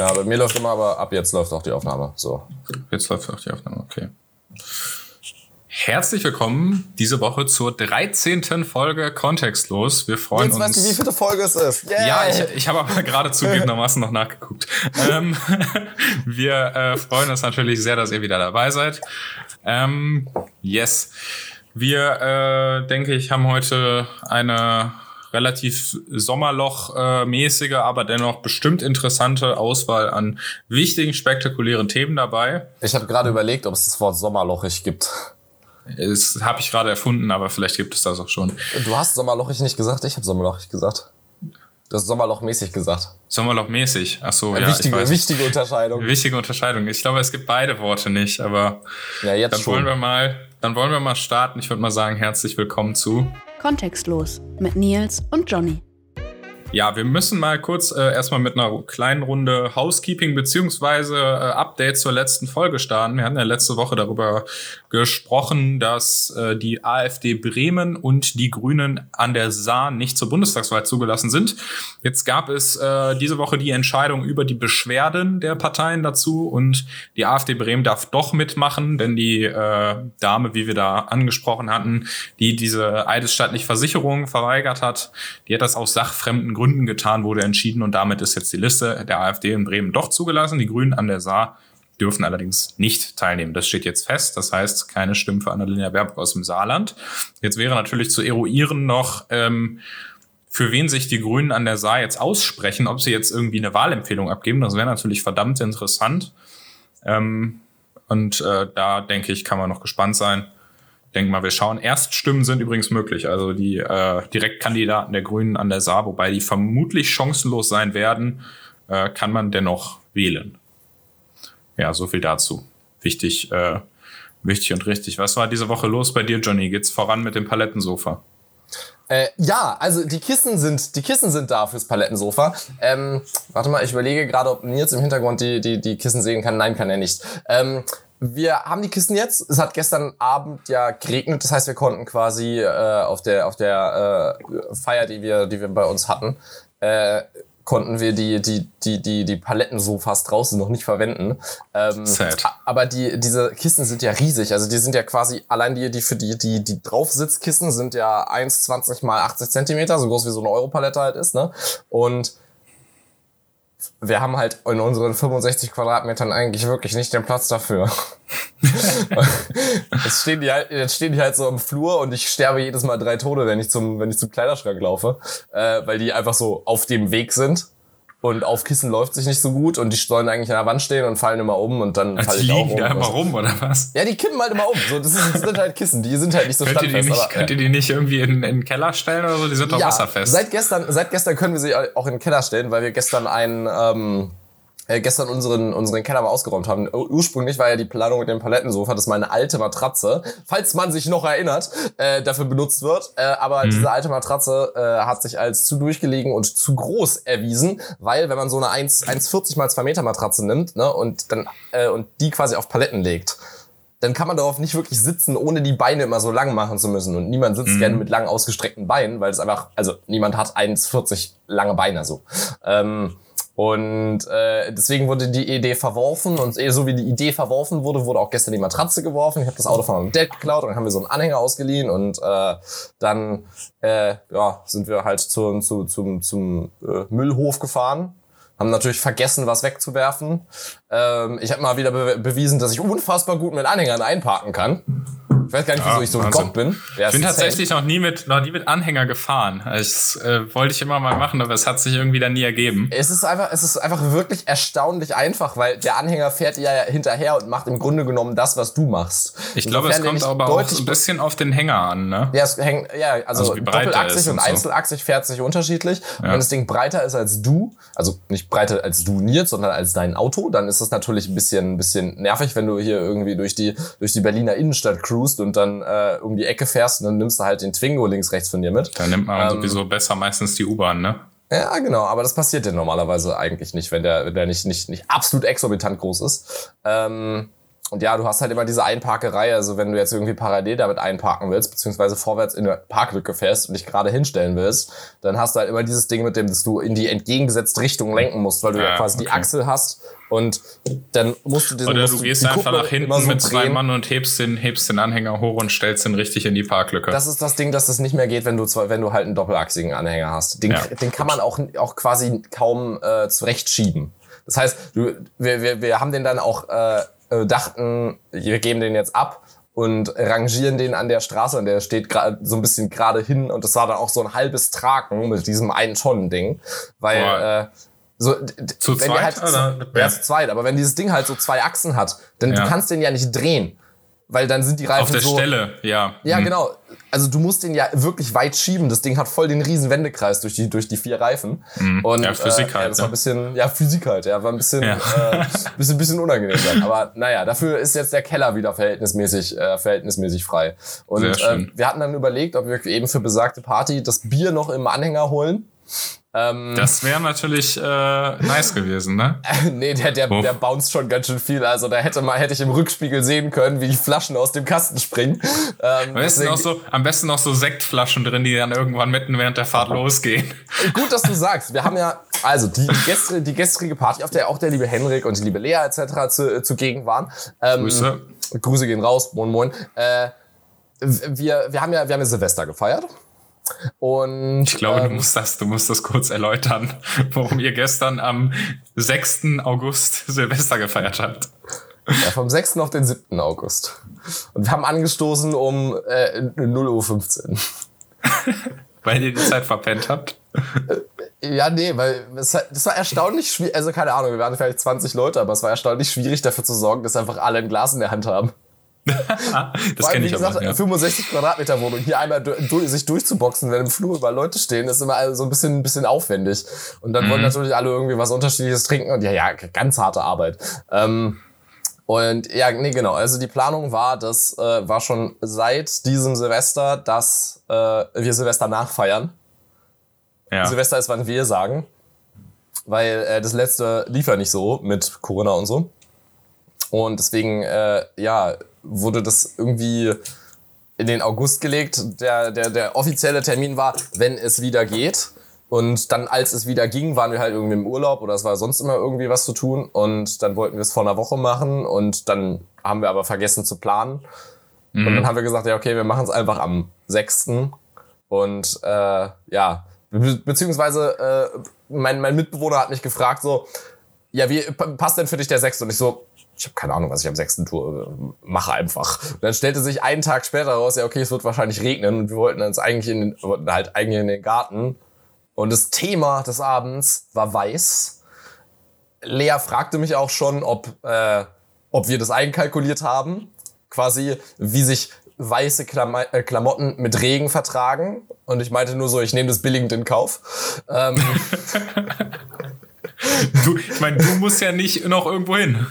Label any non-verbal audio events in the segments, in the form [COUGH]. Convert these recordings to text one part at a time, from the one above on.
Ja, bei mir läuft immer, aber ab jetzt läuft auch die Aufnahme. So. Jetzt läuft auch die Aufnahme, okay. Herzlich willkommen diese Woche zur 13. Folge Kontextlos. Wir freuen Jetzt uns. weißt du, wie viele Folge es ist. Yeah. Ja, ich, ich habe aber gerade [LAUGHS] zugegebenermaßen noch nachgeguckt. ähm, [LAUGHS] wir äh, freuen uns natürlich sehr, dass ihr wieder dabei seid. Ähm, yes. Wir, äh, denke ich, haben heute eine relativ Sommerloch-mäßige, aber dennoch bestimmt interessante Auswahl an wichtigen, spektakulären Themen dabei. Ich habe gerade überlegt, ob es das Wort sommerlochig gibt. Das habe ich gerade erfunden, aber vielleicht gibt es das auch schon. Du hast sommerlochig nicht gesagt, ich habe sommerlochig gesagt. Du hast sommerlochmäßig gesagt. Sommerlochmäßig. Ach so, ja. wichtige, ich weiß. wichtige Unterscheidung. Wichtige Unterscheidung. Ich glaube, es gibt beide Worte nicht, aber Ja, jetzt dann schon. wollen wir mal, dann wollen wir mal starten. Ich würde mal sagen, herzlich willkommen zu. Kontextlos mit Nils und Johnny. Ja, wir müssen mal kurz äh, erstmal mit einer kleinen Runde Housekeeping beziehungsweise äh, Update zur letzten Folge starten. Wir haben ja letzte Woche darüber gesprochen, dass äh, die AfD Bremen und die Grünen an der Saar nicht zur Bundestagswahl zugelassen sind. Jetzt gab es äh, diese Woche die Entscheidung über die Beschwerden der Parteien dazu und die AfD Bremen darf doch mitmachen, denn die äh, Dame, wie wir da angesprochen hatten, die diese eidesstattliche Versicherung verweigert hat, die hat das aus sachfremden Gründen getan, wurde entschieden und damit ist jetzt die Liste der AfD in Bremen doch zugelassen. Die Grünen an der Saar dürfen allerdings nicht teilnehmen. Das steht jetzt fest. Das heißt, keine Stimmen für Annalena Baerbock aus dem Saarland. Jetzt wäre natürlich zu eruieren noch, ähm, für wen sich die Grünen an der Saar jetzt aussprechen, ob sie jetzt irgendwie eine Wahlempfehlung abgeben. Das wäre natürlich verdammt interessant. Ähm, und äh, da denke ich, kann man noch gespannt sein. Denk mal, wir schauen. Erststimmen sind übrigens möglich. Also die äh, Direktkandidaten der Grünen an der Saar, wobei die vermutlich chancenlos sein werden, äh, kann man dennoch wählen. Ja, so viel dazu. Wichtig, äh, wichtig und richtig. Was war diese Woche los bei dir, Johnny? Geht's voran mit dem Palettensofa? Äh, ja, also die Kissen sind, die Kissen sind da fürs Palettensofa. Ähm, warte mal, ich überlege gerade, ob Nils im Hintergrund die, die, die Kissen sehen kann. Nein, kann er nicht. Ähm, wir haben die Kissen jetzt. Es hat gestern Abend ja geregnet, das heißt, wir konnten quasi äh, auf der auf der äh, Feier, die wir die wir bei uns hatten, äh, konnten wir die die die die die Palettensofas draußen noch nicht verwenden. Ähm, Sad. Aber die diese Kissen sind ja riesig, also die sind ja quasi allein die die für die die die Draufsitzkissen sind ja 1,20 mal 80 Zentimeter, so groß wie so eine Europalette halt ist, ne? Und wir haben halt in unseren 65 Quadratmetern eigentlich wirklich nicht den Platz dafür. [LAUGHS] jetzt, stehen die halt, jetzt stehen die halt so im Flur und ich sterbe jedes Mal drei Tode, wenn ich zum, wenn ich zum Kleiderschrank laufe, äh, weil die einfach so auf dem Weg sind. Und auf Kissen läuft sich nicht so gut und die sollen eigentlich an der Wand stehen und fallen immer um und dann falle Die ich auch liegen um. da immer rum, oder was? Ja, die kippen halt immer um. So, das, ist, das sind halt Kissen, die sind halt nicht so Könnt ihr, die standfest. nicht, aber, könnt ihr die nicht irgendwie in, in den Keller stellen oder so? Die sind doch wasserfest. Seit gestern, seit gestern können wir sie auch in den Keller stellen, weil wir gestern einen, ähm, äh, gestern unseren, unseren Keller mal ausgeräumt haben. Ur- Ursprünglich war ja die Planung mit dem Palettensofa, dass meine alte Matratze, falls man sich noch erinnert, äh, dafür benutzt wird. Äh, aber diese alte Matratze äh, hat sich als zu durchgelegen und zu groß erwiesen, weil wenn man so eine 1 1,40 mal 2 Meter Matratze nimmt ne, und dann äh, und die quasi auf Paletten legt, dann kann man darauf nicht wirklich sitzen, ohne die Beine immer so lang machen zu müssen. Und niemand sitzt gerne mit lang ausgestreckten Beinen, weil es einfach, also niemand hat 1,40 lange Beine so. Ähm, und äh, deswegen wurde die Idee verworfen und eh so wie die Idee verworfen wurde, wurde auch gestern die Matratze geworfen. Ich habe das Auto von meinem Dad geklaut und dann haben wir so einen Anhänger ausgeliehen und äh, dann äh, ja, sind wir halt zu, zu, zum, zum äh, Müllhof gefahren. Haben natürlich vergessen, was wegzuwerfen. Ähm, ich habe mal wieder be bewiesen, dass ich unfassbar gut mit Anhängern einparken kann. Ich weiß gar nicht, wieso Ja, ich so ein Wahnsinn. Gott bin. Ja, Ich bin tatsächlich noch nie mit, noch nie mit Anhänger gefahren. Das äh, wollte ich immer mal machen, aber es hat sich irgendwie dann nie ergeben. Es ist einfach, es ist einfach wirklich erstaunlich einfach, weil der Anhänger fährt ja hinterher und macht im Grunde genommen das, was du machst. Ich glaube, es kommt aber auch ein bisschen auf den Hänger an, ne? Ja, es hängt, ja, also, Also doppelachsig und und so. einzelachsig fährt sich unterschiedlich. Und Ja. wenn das Ding breiter ist als du, also nicht breiter als du Nils, sondern als dein Auto, dann ist das natürlich ein bisschen, ein bisschen nervig, wenn du hier irgendwie durch die, durch die Berliner Innenstadt cruist und dann äh, um die Ecke fährst und dann nimmst du halt den Twingo links, rechts von dir mit. Da nimmt man Ähm, sowieso besser meistens die U-Bahn, ne? Ja, genau, aber das passiert ja normalerweise eigentlich nicht, wenn der, wenn der nicht, nicht, nicht absolut exorbitant groß ist. Ähm, und ja, du hast halt immer diese Einparkerei, also wenn du jetzt irgendwie parallel damit einparken willst, beziehungsweise vorwärts in eine Parklücke fährst und dich gerade hinstellen willst, dann hast du halt immer dieses Ding mit dem, dass du in die entgegengesetzte Richtung lenken musst, weil du ja, ja quasi okay. die Achsel hast und dann musst du diesen Oder du gehst einfach nach hinten so mit zwei Mann und hebst den, hebst den Anhänger hoch und stellst ihn richtig in die Parklücke. Das ist das Ding, dass das nicht mehr geht, wenn du zwar, wenn du halt einen doppelachsigen Anhänger hast. Den, ja. den kann man auch, auch quasi kaum äh, zurechtschieben. Das heißt, du, wir, wir, wir haben den dann auch äh, äh, dachten, wir geben den jetzt ab und rangieren den an der Straße und der steht gerade so ein bisschen gerade hin und das war dann auch so ein halbes Tragen mit diesem einen Tonnen Ding, weil äh, so zu wenn zweit halt oder? ja, zu zweit, aber wenn dieses Ding halt so zwei Achsen hat, dann ja. du kannst den ja nicht drehen weil dann sind die Reifen Auf der so, Stelle, ja. Ja, mhm. genau. Also du musst den ja wirklich weit schieben. Das Ding hat voll den riesen Wendekreis durch die durch die vier Reifen. Mhm. Und ja, Physik äh, halt. Ja, das war ein bisschen ja Physik halt. Ja, war ein bisschen ja. äh, bisschen bisschen unangenehm dann. Aber naja, dafür ist jetzt der Keller wieder verhältnismäßig äh, verhältnismäßig frei. Und äh, wir hatten dann überlegt, ob wir eben für besagte Party das Bier noch im Anhänger holen. Ähm, das wäre natürlich äh, nice gewesen, ne? [LAUGHS] nee, der, der, der bounced schon ganz schön viel. Also da hätte mal hätte ich im Rückspiegel sehen können, wie die Flaschen aus dem Kasten springen. Ähm, am, besten auch so, am besten noch so Sektflaschen drin, die dann irgendwann mitten während der Fahrt losgehen. Gut, dass du [LAUGHS] sagst. Wir haben ja, also die, die, gestrige, die gestrige Party, auf der auch der liebe Henrik und die liebe Lea etc. zu, zugegen waren. Ähm, Grüße. Grüße gehen raus, moin moin. Äh, wir, wir haben ja wir haben ja Silvester gefeiert. Und, ich glaube, ähm, du musst das, du musst das kurz erläutern, [LAUGHS] warum ihr gestern am 6. August [LAUGHS] Silvester gefeiert habt. Ja, vom 6. auf den 7. August. Und wir haben angestoßen um äh, 0.15 Uhr. [LAUGHS] weil ihr die Zeit verpennt habt? Äh, ja, nee, weil es, das war erstaunlich schwierig. Also keine Ahnung, wir waren vielleicht 20 Leute, aber es war erstaunlich schwierig dafür zu sorgen, dass einfach alle ein Glas in der Hand haben. [LAUGHS] das kenne ich gesagt, aber. Ja. 65 Quadratmeter Wohnung, hier einmal du, sich durchzuboxen, wenn im Flur über Leute stehen, ist immer so ein bisschen, ein bisschen aufwendig. Und dann mhm. wollen natürlich alle irgendwie was Unterschiedliches trinken und ja, ja, ganz harte Arbeit. Ähm, und ja, nee, genau. Also die Planung war, das äh, war schon seit diesem Silvester, dass äh, wir Silvester nachfeiern. Ja. Silvester ist, wann wir sagen. Weil äh, das letzte lief ja nicht so mit Corona und so. Und deswegen, äh, ja, wurde das irgendwie in den August gelegt. Der, der, der offizielle Termin war, wenn es wieder geht. Und dann, als es wieder ging, waren wir halt irgendwie im Urlaub oder es war sonst immer irgendwie was zu tun. Und dann wollten wir es vor einer Woche machen und dann haben wir aber vergessen zu planen. Mhm. Und dann haben wir gesagt, ja, okay, wir machen es einfach am 6. Und äh, ja, be beziehungsweise äh, mein, mein Mitbewohner hat mich gefragt, so, ja, wie passt denn für dich der 6. Und ich so, ich habe keine Ahnung, was ich am sechsten Tour äh, mache einfach. Und dann stellte sich einen Tag später raus, ja okay, es wird wahrscheinlich regnen und wir wollten uns eigentlich in den, wollten halt eigentlich in den Garten. Und das Thema des Abends war weiß. Lea fragte mich auch schon, ob, äh, ob wir das einkalkuliert haben. Quasi, wie sich weiße Klam äh, Klamotten mit Regen vertragen. Und ich meinte nur so, ich nehme das billigend in Kauf. Ähm, [LAUGHS] Du, ich meine, du musst ja nicht noch irgendwo hin.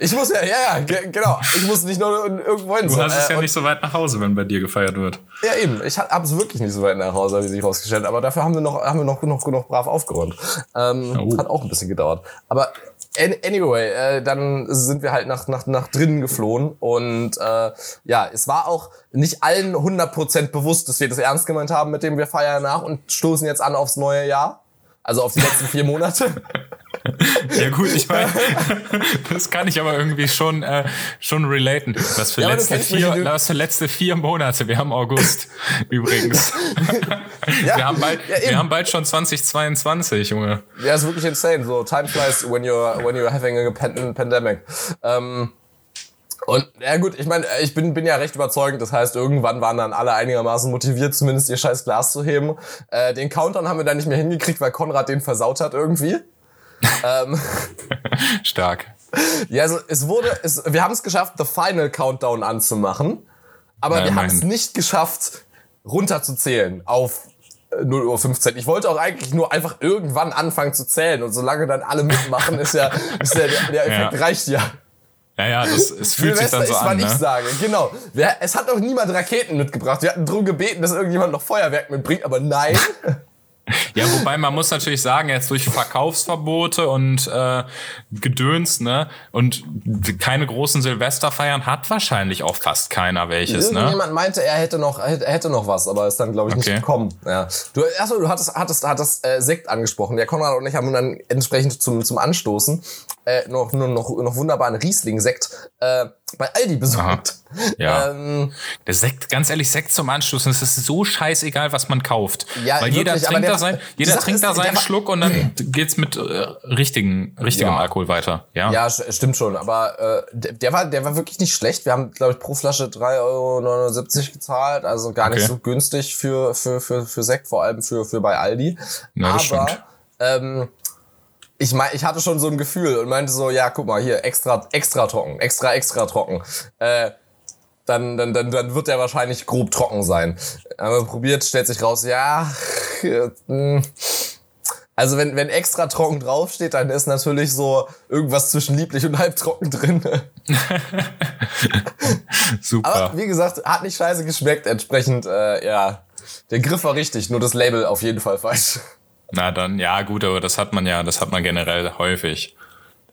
Ich muss ja, ja, ja, genau. Ich muss nicht nur irgendwo hin. Du hast es ja äh, nicht so weit nach Hause, wenn bei dir gefeiert wird. Ja, eben. Ich habe es wirklich nicht so weit nach Hause, wie sich rausgestellt. Aber dafür haben wir noch, haben wir noch, noch, noch brav aufgeräumt. Ähm, oh. Hat auch ein bisschen gedauert. Aber anyway, äh, dann sind wir halt nach, nach, nach drinnen geflohen. Und äh, ja, es war auch nicht allen 100% bewusst, dass wir das ernst gemeint haben, mit dem wir feiern nach und stoßen jetzt an aufs neue Jahr. Also auf die letzten vier Monate. [LAUGHS] Ja gut, ich meine, [LAUGHS] das kann ich aber irgendwie schon äh, schon relaten. Was für, ja, letzte vier, was für letzte vier Monate. Wir haben August [LAUGHS] übrigens. ja, wir, haben bald, ja, wir haben bald schon 2022, Junge. Ja, ist wirklich insane. So time flies when you're when you're having a pandemic. Ähm, und ja gut, ich meine, ich bin, bin ja recht überzeugend. Das heißt, irgendwann waren dann alle einigermaßen motiviert, zumindest ihr scheiß Glas zu heben. Äh, den Countdown haben wir dann nicht mehr hingekriegt, weil Konrad den versaut hat irgendwie. [LAUGHS] ähm, Stark. Ja, also es wurde, es, wir haben es geschafft, The Final Countdown anzumachen. Aber ja, wir haben es nicht geschafft, runterzuzählen auf 0 Uhr 15. Ich wollte auch eigentlich nur einfach irgendwann anfangen zu zählen und solange dann alle mitmachen, ist ja, ist ja der, [LAUGHS] der Effekt ja. reicht ja. Ja, ja, das, es [LAUGHS] fühlt sich dann so ist, an. Was ne? ich sage, genau. Es hat noch niemand Raketen mitgebracht. Wir hatten drum gebeten, dass irgendjemand noch Feuerwerk mitbringt, aber nein. [LAUGHS] Ja, wobei man muss natürlich sagen, jetzt durch Verkaufsverbote und äh, Gedöns, ne, und keine großen Silvesterfeiern hat wahrscheinlich auch fast keiner welches, ne? Irgendjemand meinte, er hätte noch, er hätte noch was, aber ist dann, glaube ich, nicht Okay. gekommen. Ja. Du, achso, du hattest, hattest, hattest äh, Sekt angesprochen. Der Konrad und ich haben dann entsprechend zum, zum Anstoßen äh, noch, nur noch, noch wunderbaren Riesling-Sekt äh, bei Aldi besorgt. Ja. Ähm, Der Sekt, ganz ehrlich, Sekt zum Anstoßen, es ist so scheißegal, was man kauft. Ja, Weil jeder wirklich, trinkt da sein, jeder trinkt da seinen Schluck und dann [CLEARS THROAT] geht's mit äh, richtigen, richtigem Ja. Alkohol weiter. Ja. Ja, stimmt schon, aber äh, der, der war der war wirklich nicht schlecht. Wir haben, glaube ich, pro Flasche 3,79 Euro gezahlt, also gar nicht Okay. so günstig für, für, für, für Sekt, vor allem für, für bei Aldi. Das aber stimmt. ähm, ich mein, ich hatte schon so ein Gefühl und meinte so, ja, guck mal, hier, extra, extra trocken, extra, extra trocken. Äh, dann, dann, dann, dann wird der wahrscheinlich grob trocken sein. Aber probiert, stellt sich raus, ja, äh, also wenn, wenn extra trocken draufsteht, dann ist natürlich so irgendwas zwischen lieblich und halbtrocken drin. [LAUGHS] Super. Aber wie gesagt, hat nicht scheiße geschmeckt, entsprechend, äh, ja, der Griff war richtig, nur das Label auf jeden Fall falsch. Na dann, ja gut, aber das hat man ja, das hat man generell häufig.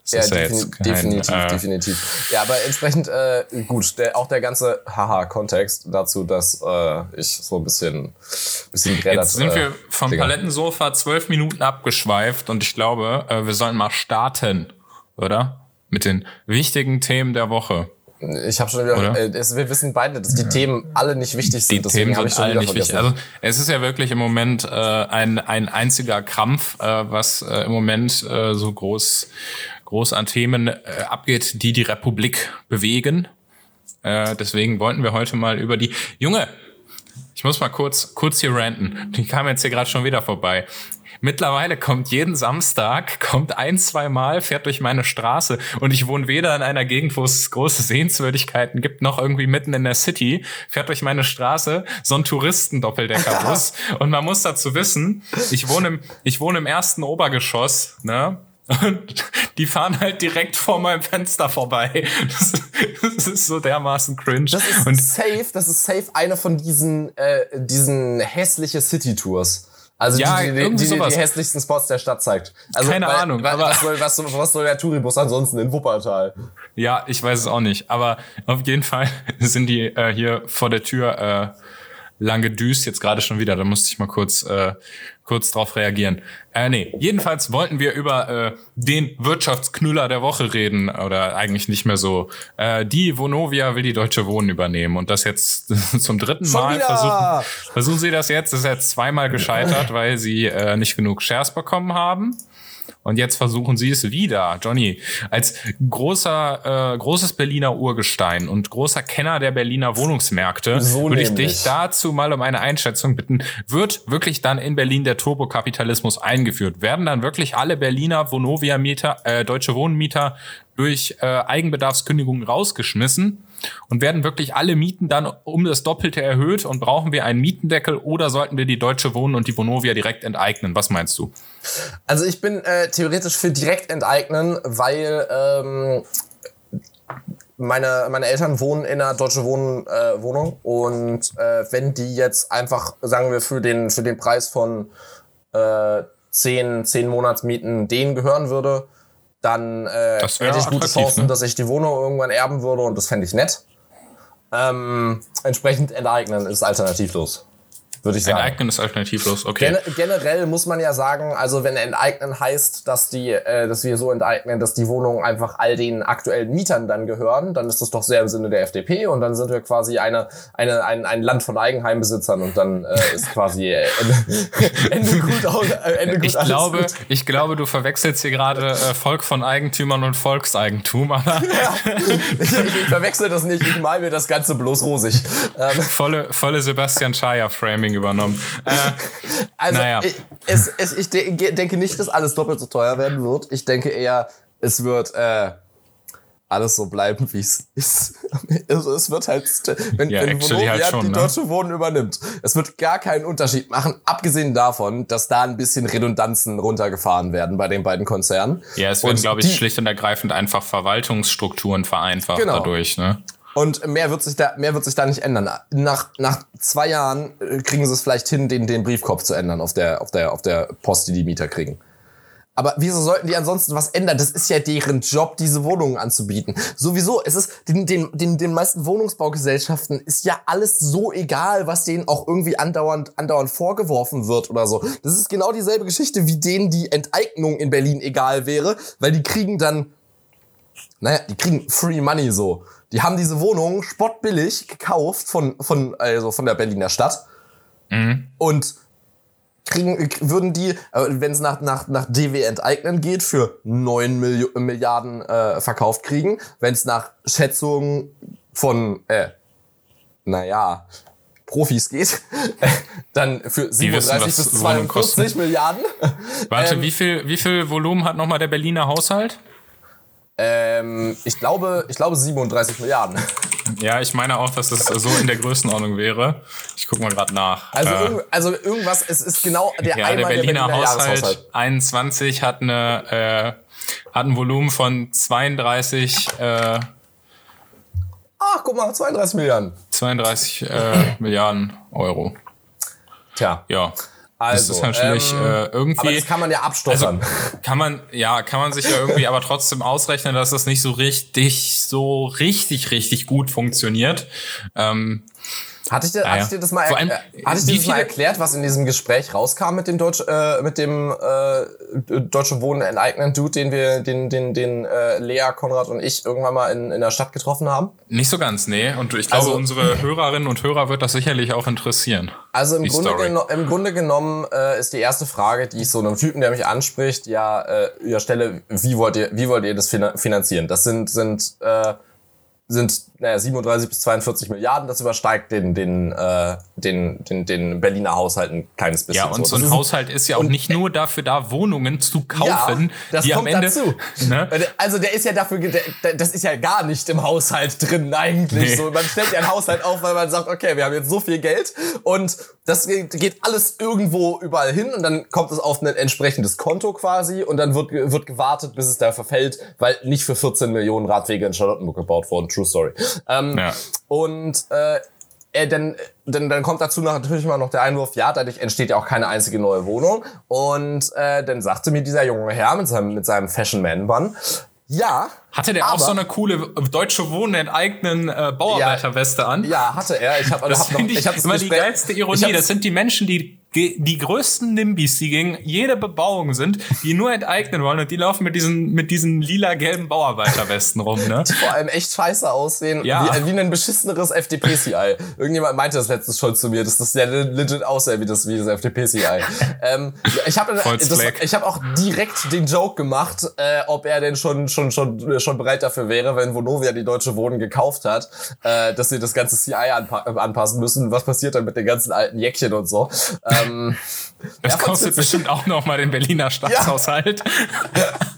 Das Ja, ist ja jetzt kein, definitiv, äh, definitiv. Ja, aber entsprechend äh, gut, der, auch der ganze Haha-Kontext dazu, dass äh, ich so ein bisschen, bisschen geredet Jetzt sind äh, wir vom Digga. Palettensofa zwölf Minuten abgeschweift und ich glaube, äh, wir sollen mal starten, oder? Mit den wichtigen Themen der Woche. Ich habe schon wieder, äh, es, wir wissen beide, dass die Themen alle nicht wichtig sind. Die deswegen Themen sind schon alle nicht wichtig. Also es ist ja wirklich im Moment äh, ein, ein einziger Krampf, äh, was äh, im Moment äh, so groß, groß an Themen äh, abgeht, die die Republik bewegen. Äh, deswegen wollten wir heute mal über die Junge. Ich muss mal kurz, kurz hier ranten. Die kam jetzt hier gerade schon wieder vorbei. Mittlerweile kommt jeden Samstag, kommt ein, zwei Mal, fährt durch meine Straße und ich wohne weder in einer Gegend, wo es große Sehenswürdigkeiten gibt, noch irgendwie mitten in der City, fährt durch meine Straße so ein Touristendoppeldeckarbus [LAUGHS] und man muss dazu wissen, ich wohne im, ich wohne im ersten Obergeschoss, ne? Und die fahren halt direkt vor meinem Fenster vorbei. Das, das ist so dermaßen cringe. Das ist und safe, das ist safe eine von diesen, äh, diesen hässliche City-Tours. Also Ja, die, die, die, die, hässlichsten Spots der Stadt zeigt. Also, Keine weil- Ahnung, weil- Was soll, was, was soll der Touribus ansonsten in Wuppertal? Ja, ich weiß es auch nicht. Aber auf jeden Fall [LAUGHS] sind die äh, hier vor der Tür äh, lang gedüst, jetzt gerade schon wieder. Da musste ich mal kurz, äh, kurz drauf reagieren. Äh, nee, jedenfalls wollten wir über äh, den Wirtschaftsknüller der Woche reden. Oder eigentlich nicht mehr so. Äh, die Vonovia will die Deutsche Wohnen übernehmen. Und das jetzt [LAUGHS] zum dritten Schon Mal wieder! versuchen, versuchen sie das jetzt. Das ist jetzt zweimal gescheitert, [LAUGHS] weil sie äh, nicht genug Shares bekommen haben. Und jetzt versuchen sie es wieder. Johnny, als großer, äh, großes Berliner Urgestein und großer Kenner der Berliner Wohnungsmärkte, So würde ich dich dazu mal um eine Einschätzung bitten. Wird wirklich dann in Berlin der Turbokapitalismus eingeführt? Werden dann wirklich alle Berliner Vonovia-Mieter, äh, deutsche Wohnmieter durch äh, Eigenbedarfskündigungen rausgeschmissen? Und werden wirklich alle Mieten dann um das Doppelte erhöht? Und brauchen wir einen Mietendeckel oder sollten wir die Deutsche Wohnen und die Vonovia direkt enteignen? Was meinst du? Also ich bin äh, theoretisch für direkt enteignen, weil ähm, meine, meine Eltern wohnen in einer Deutsche Wohnen, äh, Wohnung und äh, wenn die jetzt einfach, sagen wir, für den, für den Preis von äh, 10, 10 Monatsmieten denen gehören würde, dann äh, hätte ich gute Chancen, ne? dass ich die Wohnung irgendwann erben würde und das fände ich nett. Ähm, entsprechend enteignen ist alternativlos, würde ich sagen. Enteignen ist alternativlos, okay. Gen generell muss man ja sagen, also wenn enteignen heißt, dass die, äh, dass wir so enteignen, dass die Wohnungen einfach all den aktuellen Mietern dann gehören, dann ist das doch sehr im Sinne der FDP und dann sind wir quasi eine, eine, ein, ein Land von Eigenheimbesitzern und dann äh, ist quasi äh, [LAUGHS] Ende, gut, äh, Ende gut Ich glaube, gut. ich glaube, du verwechselst hier gerade äh, Volk von Eigentümern und Volkseigentum, [LAUGHS] aber Ich, ich, ich verwechsel das nicht, ich mal mir das Ganze bloß rosig. Ähm, volle, volle Sebastian Schaier Framing übernommen. Äh, [LAUGHS] Also Naja. ich, es, es, ich de denke nicht, dass alles doppelt so teuer werden wird. Ich denke eher, es wird äh, alles so bleiben, wie es ist. [LAUGHS] Also es wird halt, wenn, Ja, wenn Vonovia halt schon, die ne? Deutsche Wohnen übernimmt, es wird gar keinen Unterschied machen, abgesehen davon, dass da ein bisschen Redundanzen runtergefahren werden bei den beiden Konzernen. ja, es werden, glaube ich, schlicht und ergreifend einfach Verwaltungsstrukturen vereinfacht Genau. dadurch. Ne? Und mehr wird sich da, mehr wird sich da nicht ändern. Nach, nach zwei Jahren äh, kriegen sie es vielleicht hin, den, den Briefkopf zu ändern auf der, auf der, auf der Post, die die Mieter kriegen. Aber wieso sollten die ansonsten was ändern? Das ist ja deren Job, diese Wohnungen anzubieten. Sowieso, es ist den, den, den, den meisten Wohnungsbaugesellschaften ist ja alles so egal, was denen auch irgendwie andauernd, andauernd vorgeworfen wird oder so. Das ist genau dieselbe Geschichte, wie denen die Enteignung in Berlin egal wäre, weil die kriegen dann, naja, die kriegen Free Money so. Die haben diese Wohnung spottbillig gekauft von, von, also von der Berliner Stadt. Und kriegen, würden die, äh, wenn es nach, nach, nach DW enteignen geht, für 9 Milli Milliarden äh, verkauft kriegen. Wenn es nach Schätzungen von, äh, naja, Profis geht, [LAUGHS] dann für Die wissen, 37 was bis Wohnungen 42 kosten. Milliarden. Warte, Ähm, wie viel, wie viel Volumen hat nochmal der Berliner Haushalt? Ähm, ich glaube, ich glaube 37 Milliarden. Ja, ich meine auch, dass das so in der Größenordnung wäre. Ich guck mal gerade nach. Also, Äh, also irgendwas, es ist genau der ja, der Berliner, der Berliner Haushalt, Jahreshaushalt. 21 hat eine äh, hat ein Volumen von 32 äh, Ach, guck mal, 32 Milliarden. 32 äh, Milliarden Euro. Tja, Ja. Also das ist natürlich ähm, äh, irgendwie. aber das kann man ja abstottern. Also kann man, ja, kann man sich ja irgendwie aber trotzdem ausrechnen, dass das nicht so richtig, so richtig, richtig gut funktioniert. Ähm, Hatte ich dir, Ja, hatte ja. ich dir das mal, allem, äh, hatte ich dir das mal erklärt, was in diesem Gespräch rauskam mit dem Deutsch, äh, mit dem äh, Deutsche Wohnen enteignen Dude, den wir, den, den, den äh, Lea, Konrad und ich irgendwann mal in, in der Stadt getroffen haben? nicht so ganz, nee. Und ich glaube, Also- unsere Hörerinnen und Hörer wird das sicherlich auch interessieren. Also im Grunde, geno im Grunde genommen äh, ist die erste Frage, die ich so einem Typen, der mich anspricht, ja, äh, ja stelle, wie wollt ihr, wie wollt ihr das finan- finanzieren? Das sind, sind, äh, sind naja, 37 bis 42 Milliarden, das übersteigt den, den, äh, den, den, den Berliner Haushalt ein kleines bisschen. Ja, und so ein Haushalt ist ja auch nicht nur dafür da, Wohnungen zu kaufen, ja, das die kommt am Ende. dazu. Ne? Also der ist ja dafür, der, das ist ja gar nicht im Haushalt drin eigentlich. Nee. So, man stellt ja einen Haushalt auf, weil man sagt, okay, wir haben jetzt so viel Geld und das geht alles irgendwo überall hin und dann kommt es auf ein entsprechendes Konto quasi und dann wird, wird gewartet, bis es da verfällt, weil nicht für 14 Millionen Radwege in Charlottenburg gebaut wurden. True Story. Ähm, Ja. Und äh, äh, dann, dann, dann kommt dazu natürlich mal noch der Einwurf, ja, dadurch entsteht ja auch keine einzige neue Wohnung. Und äh, dann sagte mir dieser junge Herr mit seinem, mit seinem Fashion Man Bun, ja. Hatte der auch so eine coole deutsche Wohnen enteignen äh, Bauarbeiterweste an? Ja, hatte er. Ich habe Das hab noch, finde ich, ich hab das immer die Gespräch- geilste ich Ironie. Das sind die Menschen, die die größten Nimbys, die gegen jede Bebauung sind, die nur enteignen wollen und die laufen mit diesen, mit diesen lila-gelben Bauarbeiterwesten rum, ne? vor allem echt scheiße aussehen, Ja. wie, wie ein beschisseneres FDP-CI. Irgendjemand meinte das letztens schon zu mir, dass das ja legit aussah wie das, wie das FDP-CI. [LAUGHS] ähm, ich habe ich hab auch direkt den Joke gemacht, äh, ob er denn schon, schon, schon, schon bereit dafür wäre, wenn Vonovia die Deutsche Wohnen gekauft hat, äh, dass sie das ganze CI anpa anpassen müssen. Was passiert dann mit den ganzen alten Jäckchen und so? Ähm, Das Ja, kostet bestimmt auch noch mal den Berliner Staatshaushalt.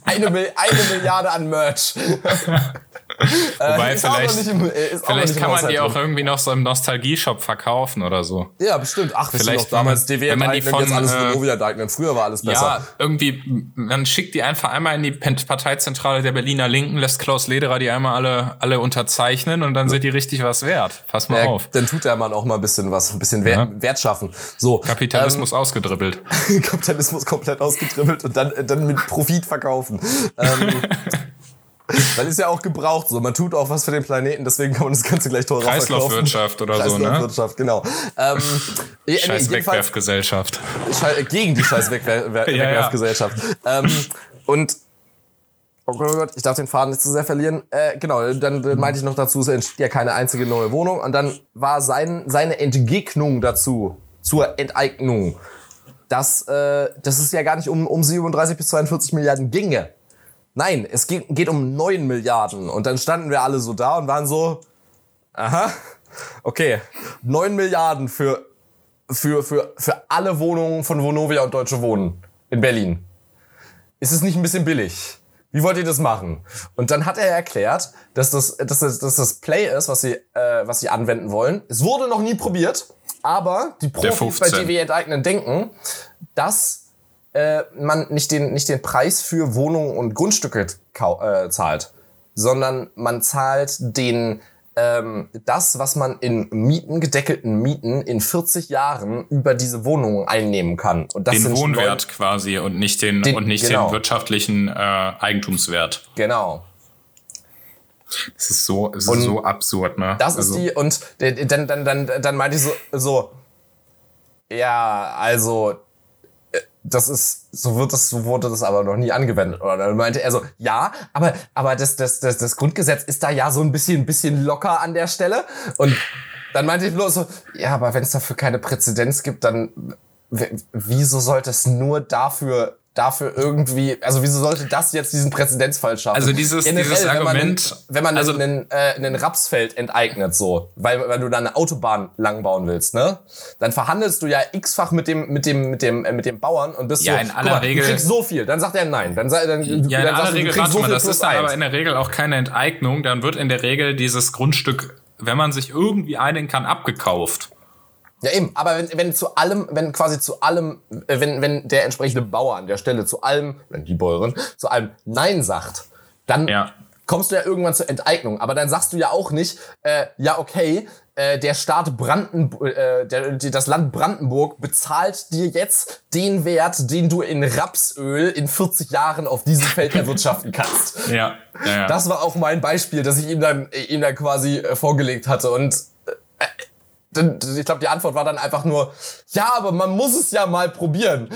eine, Mil eine Milliarde an Merch. [LAUGHS] [LAUGHS] Wobei Äh, noch vielleicht, im- äh, vielleicht kann man die auch irgendwie noch so im Nostalgie-Shop verkaufen oder so. Ja, bestimmt. Ach, Vielleicht, noch damals DW wenn man die enteignen, jetzt von, alles äh, Vonovia enteignen. Früher war alles besser. Ja, irgendwie, man schickt die einfach einmal in die Parteizentrale der Berliner Linken, lässt Klaus Lederer die einmal alle, alle unterzeichnen und dann sind die richtig was wert. Pass mal Ja, auf. dann tut der Mann auch mal ein bisschen was, ein bisschen Wert, Ja. Wert schaffen. So, Kapitalismus ausgedribbelt. ähm, [LAUGHS] Kapitalismus komplett ausgetribbelt und dann, dann mit Profit verkaufen. ähm, [LAUGHS] weil ist ja auch gebraucht so. Man tut auch was für den Planeten, deswegen kann man das Ganze gleich teurer verkaufen. Kreislaufwirtschaft oder so, ne? Kreislaufwirtschaft, genau. Ähm, [LAUGHS] Scheiß Wegwerfgesellschaft. Schei- gegen die scheiß Wegwer [LAUGHS] Wer- Ja, ja. Wegwerfgesellschaft. Ähm, und Oh Gott, oh Gott, ich darf den Faden nicht zu sehr verlieren. Äh, genau, dann, dann meinte ich noch dazu, es entsteht ja keine einzige neue Wohnung. Und dann war sein, seine Entgegnung dazu, zur Enteignung, dass, äh, dass es ja gar nicht um, um 37 bis 42 Milliarden ginge. Nein, es geht, geht um 9 Milliarden. Und dann standen wir alle so da und waren so, aha, okay, 9 Milliarden für, für, für, für alle Wohnungen von Vonovia und Deutsche Wohnen in Berlin. Ist es nicht ein bisschen billig? Wie wollt ihr das machen? Und dann hat er erklärt, dass das, dass das, dass das Play ist, was sie, äh, was sie anwenden wollen. Es wurde noch nie probiert, aber die Profis bei 15. DW enteignen denken, dass äh, man nicht den, nicht den Preis für Wohnungen und Grundstücke äh, zahlt, sondern man zahlt den ähm, das, was man in Mieten, gedeckelten Mieten in 40 Jahren über diese Wohnungen einnehmen kann. Und das Den sind Wohnwert quasi und nicht den, Den- und nicht genau. den wirtschaftlichen äh, Eigentumswert. Neun, genau. Das ist so, es ist so absurd, ne? Das Also- ist die, und d- dann, dann, dann, dann meinte ich so, so, ja, also, äh, das ist, so wird das, so wurde das aber noch nie angewendet. Oder dann meinte er so, ja, aber, aber das, das, das, das Grundgesetz ist da ja so ein bisschen, bisschen locker an der Stelle. Und dann meinte ich bloß so, ja, aber wenn es dafür keine Präzedenz gibt, dann wieso sollte es nur dafür dafür irgendwie, also wieso sollte das jetzt diesen Präzedenzfall schaffen? Also dieses- dieses wenn man Argument- einen, wenn man also- einen, äh, einen Rapsfeld enteignet so, weil, weil du da eine Autobahn lang bauen willst, ne? Dann verhandelst du ja x-fach mit dem mit dem mit dem äh, mit dem Bauern und bist Ja, so, in aller mal, Regel- du kriegst so viel, dann sagt er nein, dann, sa- dann Ja, in dann aller sagst du, du Regel, kriegst warte so mal, das ist dann aber in der Regel auch keine Enteignung. Dann wird in der Regel dieses Grundstück, wenn man sich irgendwie einigen kann, abgekauft. Ja eben, aber wenn, wenn zu allem, wenn quasi zu allem, äh, wenn, wenn der entsprechende Bauer an der Stelle zu allem, wenn die Bäuerin, zu allem Nein sagt, dann Ja. kommst du ja irgendwann zur Enteignung. Aber dann sagst du ja auch nicht, äh, ja okay, äh, der Staat Brandenburg, äh, der, das Land Brandenburg bezahlt dir jetzt den Wert, den du in Rapsöl in 40 Jahren auf diesem Feld [LAUGHS] erwirtschaften kannst. Ja, ja, ja. Das war auch mein Beispiel, das ich ihm dann, äh, ihm dann quasi äh, vorgelegt hatte. Und äh, ich glaube, die Antwort war dann einfach nur, ja, aber man muss es ja mal probieren.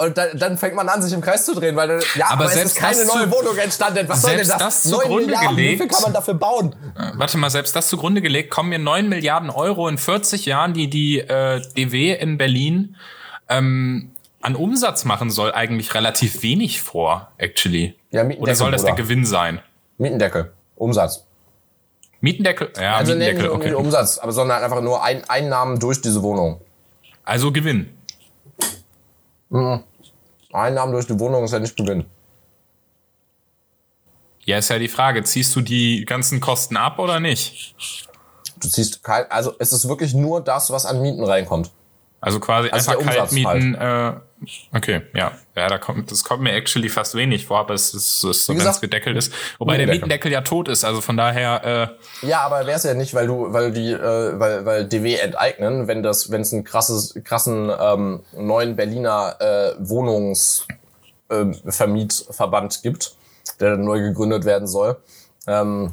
Und dann, dann fängt man an, sich im Kreis zu drehen, weil dann, ja, Aber aber, es selbst ist keine neue zu- Wohnung entstanden. Was soll denn das? das Neun zugrunde Milliarden, wie viel gelegt. kann man dafür bauen? Warte mal, selbst das zugrunde gelegt, kommen mir 9 Milliarden Euro in 40 Jahren, die die äh, DW in Berlin ähm, an Umsatz machen soll, eigentlich relativ wenig vor, actually. Ja, Oder soll das der. Gewinn sein? Mietendeckel, Umsatz. Mietendeckel? Ja, Also Mietendeckel, nicht, nicht okay. Umsatz, aber sondern einfach nur ein, Einnahmen durch diese Wohnung. Also Gewinn. Einnahmen durch die Wohnung ist ja nicht Gewinn. Ja, ist ja die Frage, ziehst du die ganzen Kosten ab oder nicht? Du ziehst kein, also es ist wirklich nur das, was an Mieten reinkommt. Also quasi Also einfach der Umsatz Kaltmieten. Äh, okay, ja. Ja, da kommt, das kommt mir actually fast wenig vor, aber es ist, es ist so, wenn es gedeckelt ist. Wobei der Mietendeckel. Ja tot ist, also von daher, äh, Ja, aber wär's ja nicht, weil du, weil die, äh, weil, weil DW enteignen, wenn das, wenn es einen krasses, krassen ähm, neuen Berliner äh, Wohnungsvermietverband ähm, Vermietverband gibt, der dann neu gegründet werden soll. Ähm,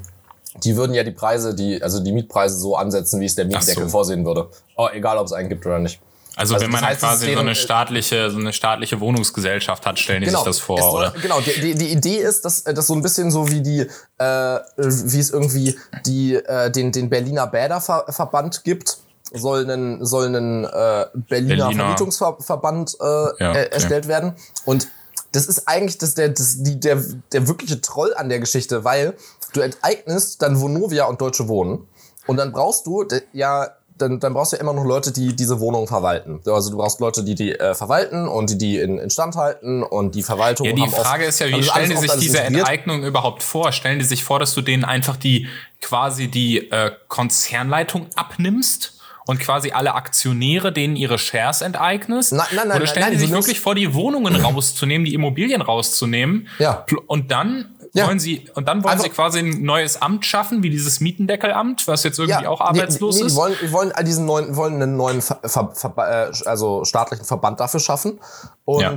die würden ja die Preise, die, also die Mietpreise so ansetzen, wie es der Mietendeckel so. vorsehen würde. Oh, egal, ob es einen gibt oder nicht. Also, Also wenn man dann heißt, quasi so deren- eine staatliche, so eine staatliche Wohnungsgesellschaft hat, stellen die sich das vor, soll, oder? Genau, die, die, die Idee ist, dass äh, das so ein bisschen so wie die, äh, wie es irgendwie die, äh, den, den Berliner Bäderverband gibt, soll ein, soll ein äh, Berliner, Berliner. Vermietungsverband äh, Ja, äh, okay. erstellt werden. Und das ist eigentlich das, der, das, die, der, der wirkliche Troll an der Geschichte, weil du enteignest dann Vonovia und Deutsche Wohnen und dann brauchst du ja dann, dann brauchst du ja immer noch Leute, die diese Wohnung verwalten. Also du brauchst Leute, die die äh, verwalten und die die in, instand halten und die Verwaltung Ja, die haben oft- Frage ist ja, wie stellen die sich diese integriert. Enteignung überhaupt vor? Stellen die sich vor, dass du denen einfach die quasi die äh, Konzernleitung abnimmst und quasi alle Aktionäre denen ihre Shares enteignest? Nein, nein, nein, Oder stellen nein, die sich wirklich vor, die Wohnungen rauszunehmen, die Immobilien rauszunehmen? Ja. Und dann Ja. wollen sie und dann wollen Also- sie quasi ein neues Amt schaffen, wie dieses Mietendeckelamt, was jetzt irgendwie auch arbeitslos nee, nee, ist. Wollen, wollen diesen neuen, wollen einen neuen Ver, Ver, Ver, äh, also staatlichen Verband dafür schaffen. Und Ja.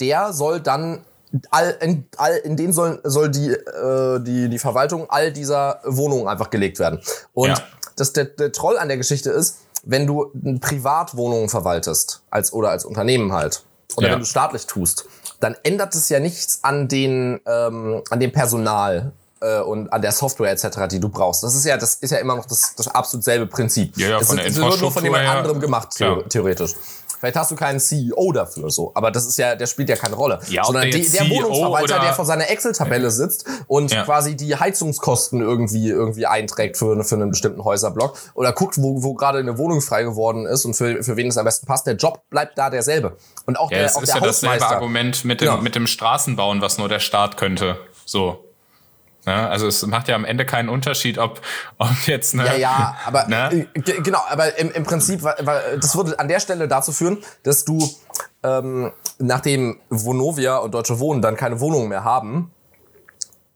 der soll dann all, in, all, in den soll, soll die, äh, die, die Verwaltung all dieser Wohnungen einfach gelegt werden. Und Ja. das, der, der Troll an der Geschichte ist, wenn du Privatwohnungen verwaltest, als, oder als Unternehmen halt, oder Ja. wenn du staatlich tust, dann ändert es ja nichts an den, ähm, an dem Personal äh, und an der Software etc., die du brauchst. Das ist ja, das ist ja immer noch das, das absolut selbe Prinzip. Ja, ja, das von ist, der das wird nur von jemand anderem gemacht, klar. theo- theoretisch. Vielleicht hast du keinen CEO dafür so, aber das ist ja, der spielt ja keine Rolle. Ja, Sondern der die, der CEO Wohnungsverwalter, der vor seiner Excel-Tabelle sitzt und Ja. quasi die Heizungskosten irgendwie irgendwie einträgt für, für einen bestimmten Häuserblock oder guckt, wo, wo gerade eine Wohnung frei geworden ist und für, für wen es am besten passt. Der Job bleibt da derselbe. Und auch Ja, der, auch ist der ja dasselbe. Argument mit dem, Genau. mit dem Straßenbauen, was nur der Staat könnte. So. Ja, also es macht ja am Ende keinen Unterschied, ob, ob jetzt ne, Ja, ja, aber Ne? äh, ge- genau, aber im, im Prinzip, wa- das würde an der Stelle dazu führen, dass du ähm, nachdem Vonovia und Deutsche Wohnen dann keine Wohnungen mehr haben,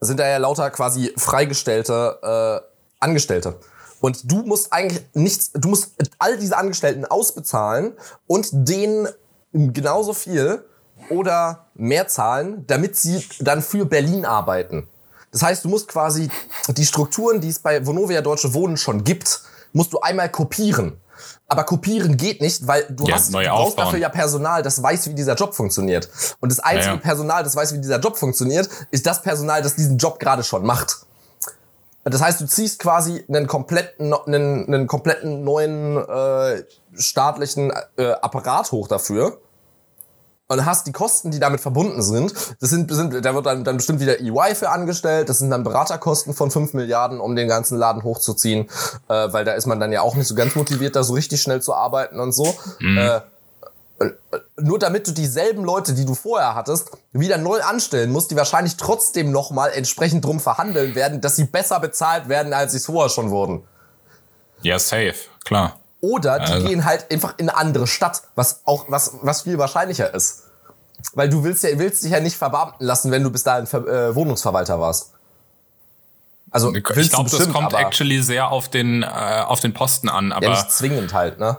sind da ja lauter quasi freigestellte äh, Angestellte. Und du musst eigentlich nichts, du musst all diese Angestellten ausbezahlen und denen genauso viel oder mehr zahlen, damit sie dann für Berlin arbeiten. Das heißt, du musst quasi die Strukturen, die es bei Vonovia Deutsche Wohnen schon gibt, musst du einmal kopieren. Aber kopieren geht nicht, weil du Ja, hast du brauchst aufbauen. dafür ja Personal, das weiß, wie dieser Job funktioniert. Und das einzige Ja, ja. Personal, das weiß, wie dieser Job funktioniert, ist das Personal, das diesen Job gerade schon macht. Das heißt, du ziehst quasi einen kompletten, einen, einen kompletten neuen äh, staatlichen äh, Apparat hoch dafür und hast die Kosten, die damit verbunden sind. Das sind, sind da wird dann, dann bestimmt wieder EY für angestellt. Das sind dann Beraterkosten von 5 Milliarden, um den ganzen Laden hochzuziehen, äh, weil da ist man dann ja auch nicht so ganz motiviert, da so richtig schnell zu arbeiten und so. Äh, und, äh, nur damit du dieselben Leute, die du vorher hattest, wieder neu anstellen musst, die wahrscheinlich trotzdem nochmal entsprechend drum verhandeln werden, dass sie besser bezahlt werden, als sie es vorher schon wurden. Ja, safe, klar. Oder die Also- gehen halt einfach in eine andere Stadt, was auch was was viel wahrscheinlicher ist. Weil du willst ja willst dich ja nicht verbeamten lassen, wenn du bis dahin Ver äh, Wohnungsverwalter warst. Also Ich glaube, das kommt actually sehr auf den, äh, auf den Posten an, aber ja nicht zwingend halt, ne?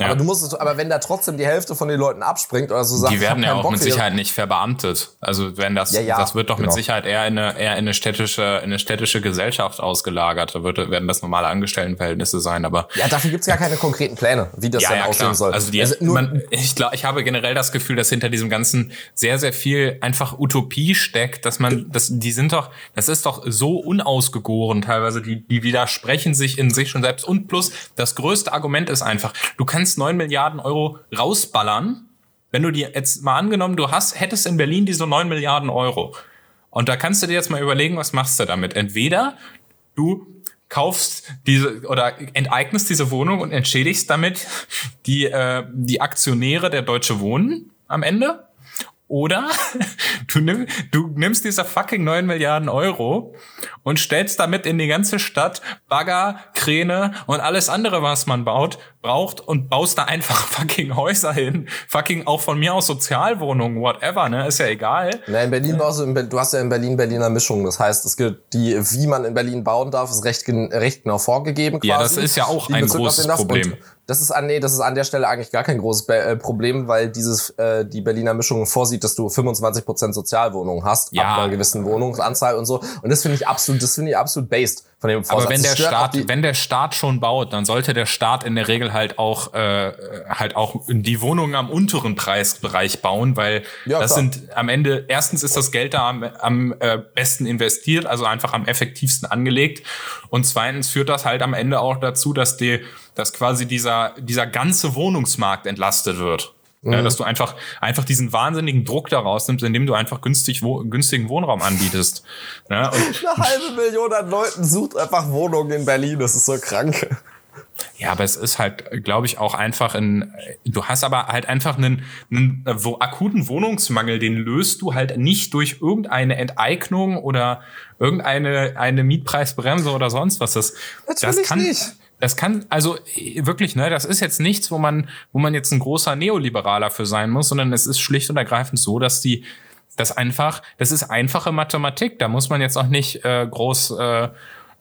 Ja. Aber du musst es, aber wenn da trotzdem die Hälfte von den Leuten abspringt oder so sagt, die werden ja auch Bock mit hier- Sicherheit nicht verbeamtet. Also wenn das, Ja, ja, das wird doch mit genau. Sicherheit eher in eine, eher in eine städtische, in eine städtische Gesellschaft ausgelagert. Da wird, werden das normale Angestelltenverhältnisse sein, aber Ja, dafür gibt's gar keine konkreten Pläne, wie das ja, dann ja, aussehen klar. soll. Also die, nur, man, ich glaube, ich habe generell das Gefühl, dass hinter diesem ganzen sehr, sehr viel einfach Utopie steckt, dass man, das, die sind doch, das ist doch so unausgegoren teilweise, die, die widersprechen sich in sich schon selbst. Und plus, das größte Argument ist einfach, du kannst neun Milliarden Euro rausballern, wenn du dir jetzt mal angenommen, du hast, hättest in Berlin diese neun Milliarden Euro. Und da kannst du dir jetzt mal überlegen, was machst du damit? Entweder du kaufst diese oder enteignest diese Wohnung und entschädigst damit die, äh, die Aktionäre der Deutsche Wohnen am Ende. Oder [LAUGHS] du, nimm, du nimmst diese fucking 9 Milliarden Euro und stellst damit in die ganze Stadt Bagger, Kräne und alles andere, was man baut, braucht und baust da einfach [LAUGHS] fucking Häuser hin. Fucking auch von mir aus Sozialwohnungen, whatever, ne? Ist ja egal. Na, in Berlin baust du, du hast ja in Berlin Berliner Mischung. Das heißt, es gilt, die, wie man in Berlin bauen darf, ist recht, recht genau vorgegeben. Quasi. Ja, das ist ja auch Die ein großes. Problem. Und das ist an, nee, das ist an der Stelle eigentlich gar kein großes Be äh, Problem, weil dieses, äh, die Berliner Mischung vorsieht, dass du 25% Sozialwohnungen hast, Ja. ab einer gewissen Wohnungsanzahl und so. Und das finde ich absolut, das finde ich absolut based von dem Vorsatz. Aber wenn der Staat, wenn der Staat schon baut, dann sollte der Staat in der Regel halt auch äh, halt auch die Wohnungen am unteren Preisbereich bauen, weil Ja, das klar. sind am Ende erstens ist das Geld da am, am äh, besten investiert, also einfach am effektivsten angelegt und zweitens führt das halt am Ende auch dazu, dass die dass quasi dieser dieser ganze Wohnungsmarkt entlastet wird. Mhm. Ja, dass du einfach einfach diesen wahnsinnigen Druck da rausnimmst, indem du einfach günstig wo, günstigen Wohnraum anbietest. Ja, und [LAUGHS] eine halbe Million an Leuten sucht einfach Wohnungen in Berlin. Das ist so krank. Ja, aber es ist halt, glaube ich, auch einfach ein, du hast aber halt einfach einen, einen wo, akuten Wohnungsmangel, den löst du halt nicht durch irgendeine Enteignung oder irgendeine eine Mietpreisbremse oder sonst was. Das, das Natürlich kann, nicht. Das kann, also äh, wirklich, ne, das ist jetzt nichts, wo man, wo man jetzt ein großer Neoliberaler für sein muss, sondern es ist schlicht und ergreifend so, dass die, das einfach, das ist einfache Mathematik. Da muss man jetzt auch nicht äh, groß äh,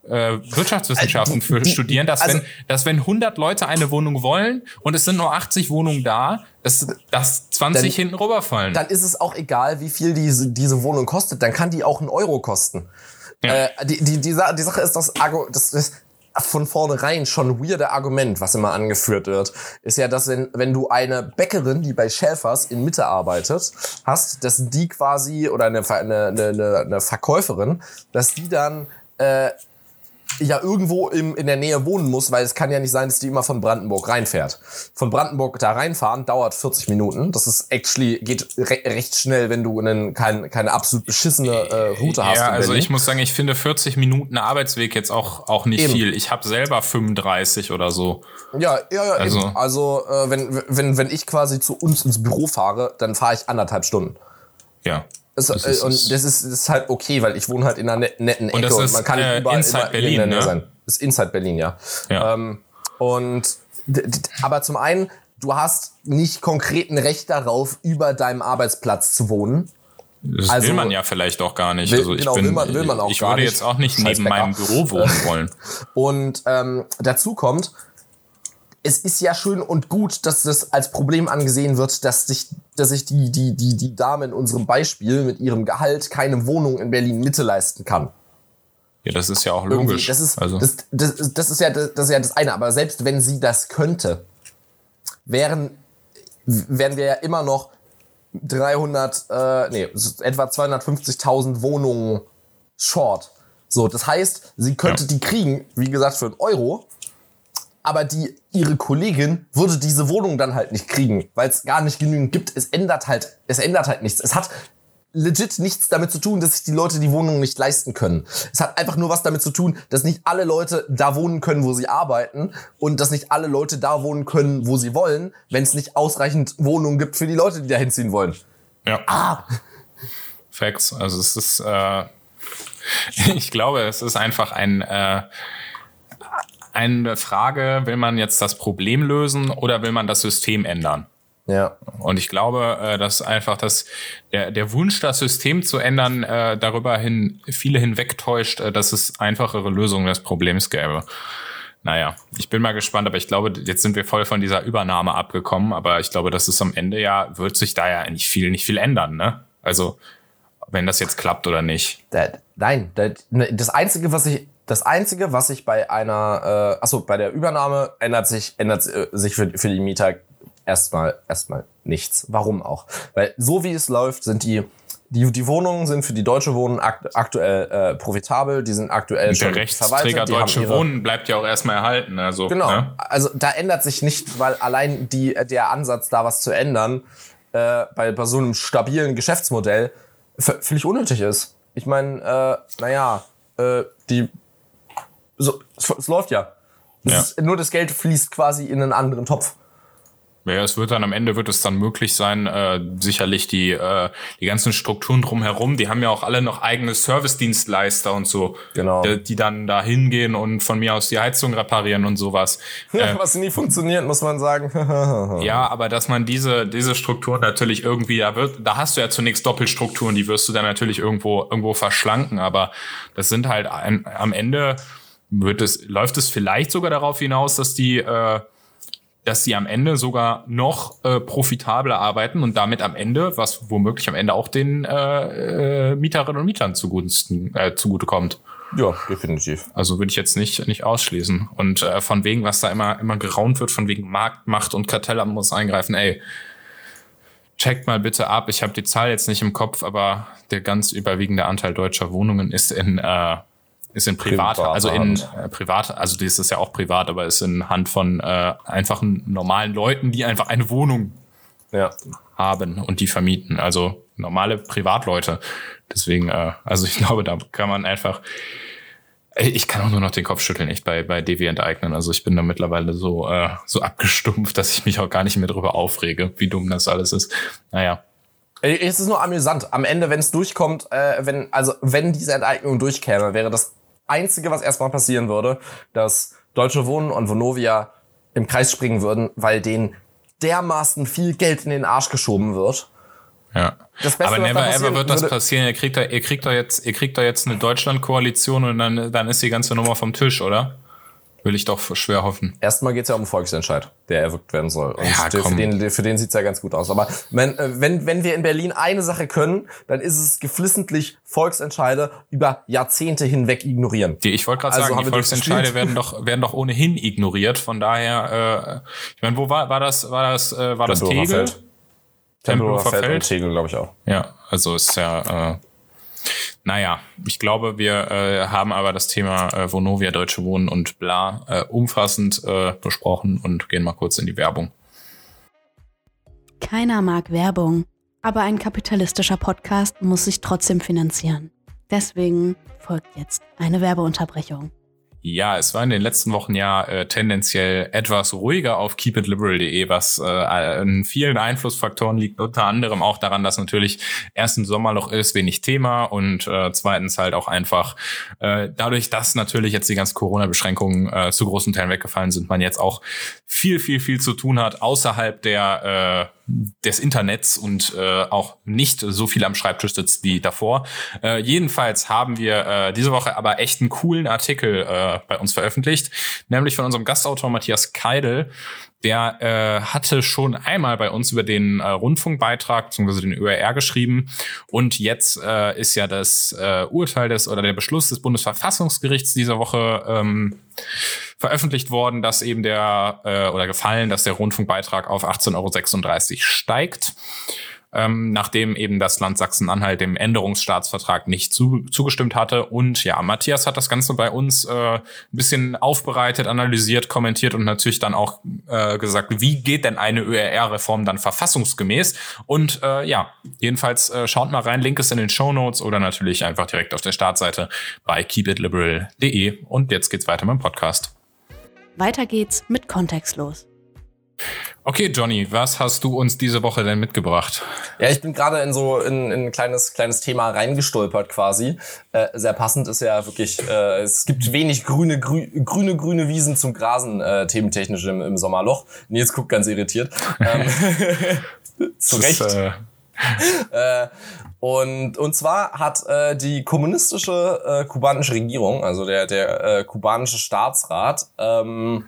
äh, Wirtschaftswissenschaften für die- studieren, dass also- wenn, dass wenn 100 Leute eine Wohnung wollen und es sind nur 80 Wohnungen da, dass, dass 20 Dann- hinten rüberfallen. dann ist es auch egal, wie viel diese, diese Wohnung kostet. Dann kann die auch einen Euro kosten. Ja. Äh, die, die, die, die Sache ist, das, Argu- das ist von vornherein schon weirde Argument, was immer angeführt wird, ist ja, dass wenn, wenn du eine Bäckerin, die bei Schäfers in Mitte arbeitet, hast, dass die quasi, oder eine, eine, eine, eine Verkäuferin, dass die dann äh, ja irgendwo im, in der Nähe wohnen muss, weil es kann ja nicht sein, dass die immer von Brandenburg reinfährt. Von Brandenburg da reinfahren dauert 40 Minuten. Das ist actually, geht re recht schnell, wenn du einen, kein, keine absolut beschissene äh, Route hast. ja, also ich muss sagen, ich finde 40 Minuten Arbeitsweg jetzt auch, auch nicht Eben. viel. Ich habe selber 35 oder so. Ja, ja, ja. Also- Also, also äh, wenn, wenn, wenn ich quasi zu uns ins Büro fahre, dann fahre ich anderthalb Stunden. Ja. Es, Das äh, ist- und das ist, das ist halt okay, weil ich wohne halt in einer net- netten Ecke Und das ist, man kann äh, überall inside immer Berlin, in der Nähe ne? sein. Das ist Inside Berlin, ja. Ja. Ähm, und aber zum einen, du hast nicht konkret ein Recht darauf, über deinem Arbeitsplatz zu wohnen. Das Also- will man ja vielleicht auch gar nicht. Will- also ich genau, bin, will man- will man auch ich würde jetzt auch nicht neben meinem Büro wohnen wollen. [LAUGHS] Und ähm, dazu kommt, es ist ja schön und gut, dass das als Problem angesehen wird, dass sich, dass sich die, die, die, die Dame in unserem Beispiel mit ihrem Gehalt keine Wohnung in Berlin Mitte leisten kann. Ja, das ist ja auch Irgendwie. logisch. Das ist, also, das, das, das, ist ja, das ist ja das eine. Aber selbst wenn sie das könnte, wären, wären wir ja immer noch 300, äh, nee, etwa 250.000 Wohnungen short. So, das heißt, sie könnte Ja. die kriegen, wie gesagt, für einen Euro. Aber die, ihre Kollegin würde diese Wohnung dann halt nicht kriegen, weil es gar nicht genügend gibt. Es ändert halt, es ändert halt nichts. Es hat legit nichts damit zu tun, dass sich die Leute die Wohnung nicht leisten können. Es hat einfach nur was damit zu tun, dass nicht alle Leute da wohnen können, wo sie arbeiten und dass nicht alle Leute da wohnen können, wo sie wollen, wenn es nicht ausreichend Wohnungen gibt für die Leute, die da hinziehen wollen. ja. Ah, Facts. Also es ist, äh, [LAUGHS] ich glaube, es ist einfach ein, äh, eine Frage, will man jetzt das Problem lösen oder will man das System ändern? ja. Und ich glaube, äh, dass einfach das, der, der Wunsch, das System zu ändern, äh, darüber hin viele hinwegtäuscht, äh, dass es einfachere Lösungen des Problems gäbe. Naja, ich bin mal gespannt, aber ich glaube, jetzt sind wir voll von dieser Übernahme abgekommen, aber ich glaube, dass es am Ende ja, wird sich da ja nicht viel, nicht viel ändern, ne? Also, wenn das jetzt klappt oder nicht. Nein, ne, das einzige, was ich das einzige, was sich bei einer, äh, achso, bei der Übernahme ändert sich ändert äh, sich für, für die Mieter erstmal erstmal nichts. Warum auch? Weil so wie es läuft, sind die die, die Wohnungen sind für die Deutsche Wohnen akt, aktuell äh, profitabel, die sind aktuell Der schon Rechtsträger die haben Deutsche ihre- Wohnen bleibt ja auch erstmal erhalten. Also, Genau. Ne? Also da ändert sich nicht, weil allein die, der Ansatz, da was zu ändern, äh, bei, bei so einem stabilen Geschäftsmodell völlig unnötig ist. Ich meine, äh, naja, äh, die. So, es, es läuft ja. Es Ja. Ist, nur das Geld fließt quasi in einen anderen Topf. Ja, es wird dann am Ende wird es dann möglich sein, äh, sicherlich die äh, die ganzen Strukturen drumherum, die haben ja auch alle noch eigene Service-Dienstleister und so, Genau. die, die dann da hingehen und von mir aus die Heizung reparieren und sowas. [LAUGHS] Äh, Was nie funktioniert, muss man sagen. [LAUGHS] ja, aber dass man diese diese Strukturen natürlich irgendwie, da wird, da hast du ja zunächst Doppelstrukturen, die wirst du dann natürlich irgendwo irgendwo verschlanken, aber das sind halt ein, am Ende wird es läuft es vielleicht sogar darauf hinaus, dass die äh, dass sie am Ende sogar noch äh, profitabler arbeiten und damit am Ende, was womöglich am Ende auch den äh, äh, Mieterinnen und Mietern zugunsten äh, zugutekommt. ja, definitiv. Also würde ich jetzt nicht nicht ausschließen. Und äh, von wegen, was da immer immer geraunt wird, von wegen Marktmacht und Kartellamt muss eingreifen. Ey, checkt mal bitte ab. Ich habe die Zahl jetzt nicht im Kopf, aber der ganz überwiegende Anteil deutscher Wohnungen ist in äh, ist in privat, Privater also in äh, privat, also das ist ja auch privat, aber ist in Hand von äh, einfachen normalen Leuten, die einfach eine Wohnung Ja. haben und die vermieten. Also normale Privatleute. Deswegen, äh, also ich [LAUGHS] glaube, da kann man einfach. Ey, Ich kann auch nur noch den Kopf schütteln, echt bei, bei Devi enteignen. Also ich bin da mittlerweile so, äh, so abgestumpft, dass ich mich auch gar nicht mehr drüber aufrege, wie dumm das alles ist. Naja. Äh, Es ist nur amüsant. Am Ende, wenn es durchkommt, äh, wenn, also wenn diese Enteignung durchkäme, wäre das Einzige, was erstmal passieren würde, dass Deutsche Wohnen und Vonovia im Kreis springen würden, weil denen dermaßen viel Geld in den Arsch geschoben wird. Ja. Beste, Aber never ever wird das passieren. Ihr kriegt da, ihr kriegt da jetzt, ihr kriegt da jetzt eine Deutschland-Koalition und dann, dann ist die ganze Nummer vom Tisch, oder? Will ich doch schwer hoffen. Erstmal geht's ja um Volksentscheid, der erwirkt werden soll. Und Ja, der- für komm. den, für den sieht's ja ganz gut aus. Aber wenn, äh, wenn, wenn wir in Berlin eine Sache können, dann ist es geflissentlich Volksentscheide über Jahrzehnte hinweg ignorieren. Die, ich wollte gerade Also sagen, die Volksentscheide werden doch, werden doch ohnehin ignoriert. Von daher, äh, ich meine, wo war, war das, war das, äh, war das Tempelhofer Tegel? Feld. Tempelhofer Feld Feld? und Tegel, glaube ich auch. Ja, also ist ja, äh, naja, ich glaube, wir äh, haben aber das Thema äh, Vonovia, Deutsche Wohnen und bla äh, umfassend äh, besprochen und gehen mal kurz in die Werbung. Keiner mag Werbung, aber ein kapitalistischer Podcast muss sich trotzdem finanzieren. Deswegen folgt jetzt eine Werbeunterbrechung. Ja, es war in den letzten Wochen ja äh, tendenziell etwas ruhiger auf keepitliberal.de, was äh, an vielen Einflussfaktoren liegt, unter anderem auch daran, dass natürlich erstens Sommerloch ist, wenig Thema und äh, zweitens halt auch einfach äh, dadurch, dass natürlich jetzt die ganzen Corona-Beschränkungen äh, zu großen Teilen weggefallen sind, man jetzt auch viel, viel, viel zu tun hat außerhalb der des Internets und äh, auch nicht so viel am Schreibtisch sitzt wie davor. Äh, jedenfalls haben wir äh, diese Woche aber echt einen coolen Artikel äh, bei uns veröffentlicht, nämlich von unserem Gastautor Matthias Keidel. Der äh, hatte schon einmal bei uns über den äh, Rundfunkbeitrag bzw. den ÖRR geschrieben und jetzt äh, ist ja das äh, Urteil des oder der Beschluss des Bundesverfassungsgerichts dieser Woche ähm, veröffentlicht worden, dass eben der äh, oder gefallen, dass der Rundfunkbeitrag auf 18,36 Euro steigt ähm, nachdem eben das Land Sachsen-Anhalt dem Änderungsstaatsvertrag nicht zu, zugestimmt hatte. Und ja, Matthias hat das Ganze bei uns äh, ein bisschen aufbereitet, analysiert, kommentiert und natürlich dann auch äh, gesagt, wie geht denn eine ÖRR-Reform dann verfassungsgemäß? Und äh, ja, jedenfalls äh, schaut mal rein, Link ist in den Show Notes oder natürlich einfach direkt auf der Startseite bei keepitliberal.de. Und jetzt geht's weiter mit dem Podcast. Weiter geht's mit Kontextlos. Okay, Johnny, was hast du uns diese Woche denn mitgebracht? Ja, ich bin gerade in so in, in ein kleines kleines Thema reingestolpert quasi. Äh, sehr passend ist ja wirklich, äh, es gibt wenig grüne grü, grüne grüne Wiesen zum Grasen äh, thementechnisch im, im Sommerloch. Nils guckt ganz irritiert. [LAUGHS] Ähm, [LAUGHS] zu Recht. Äh äh, und, und zwar hat äh, die kommunistische äh, kubanische Regierung, also der, der äh, kubanische Staatsrat, ähm,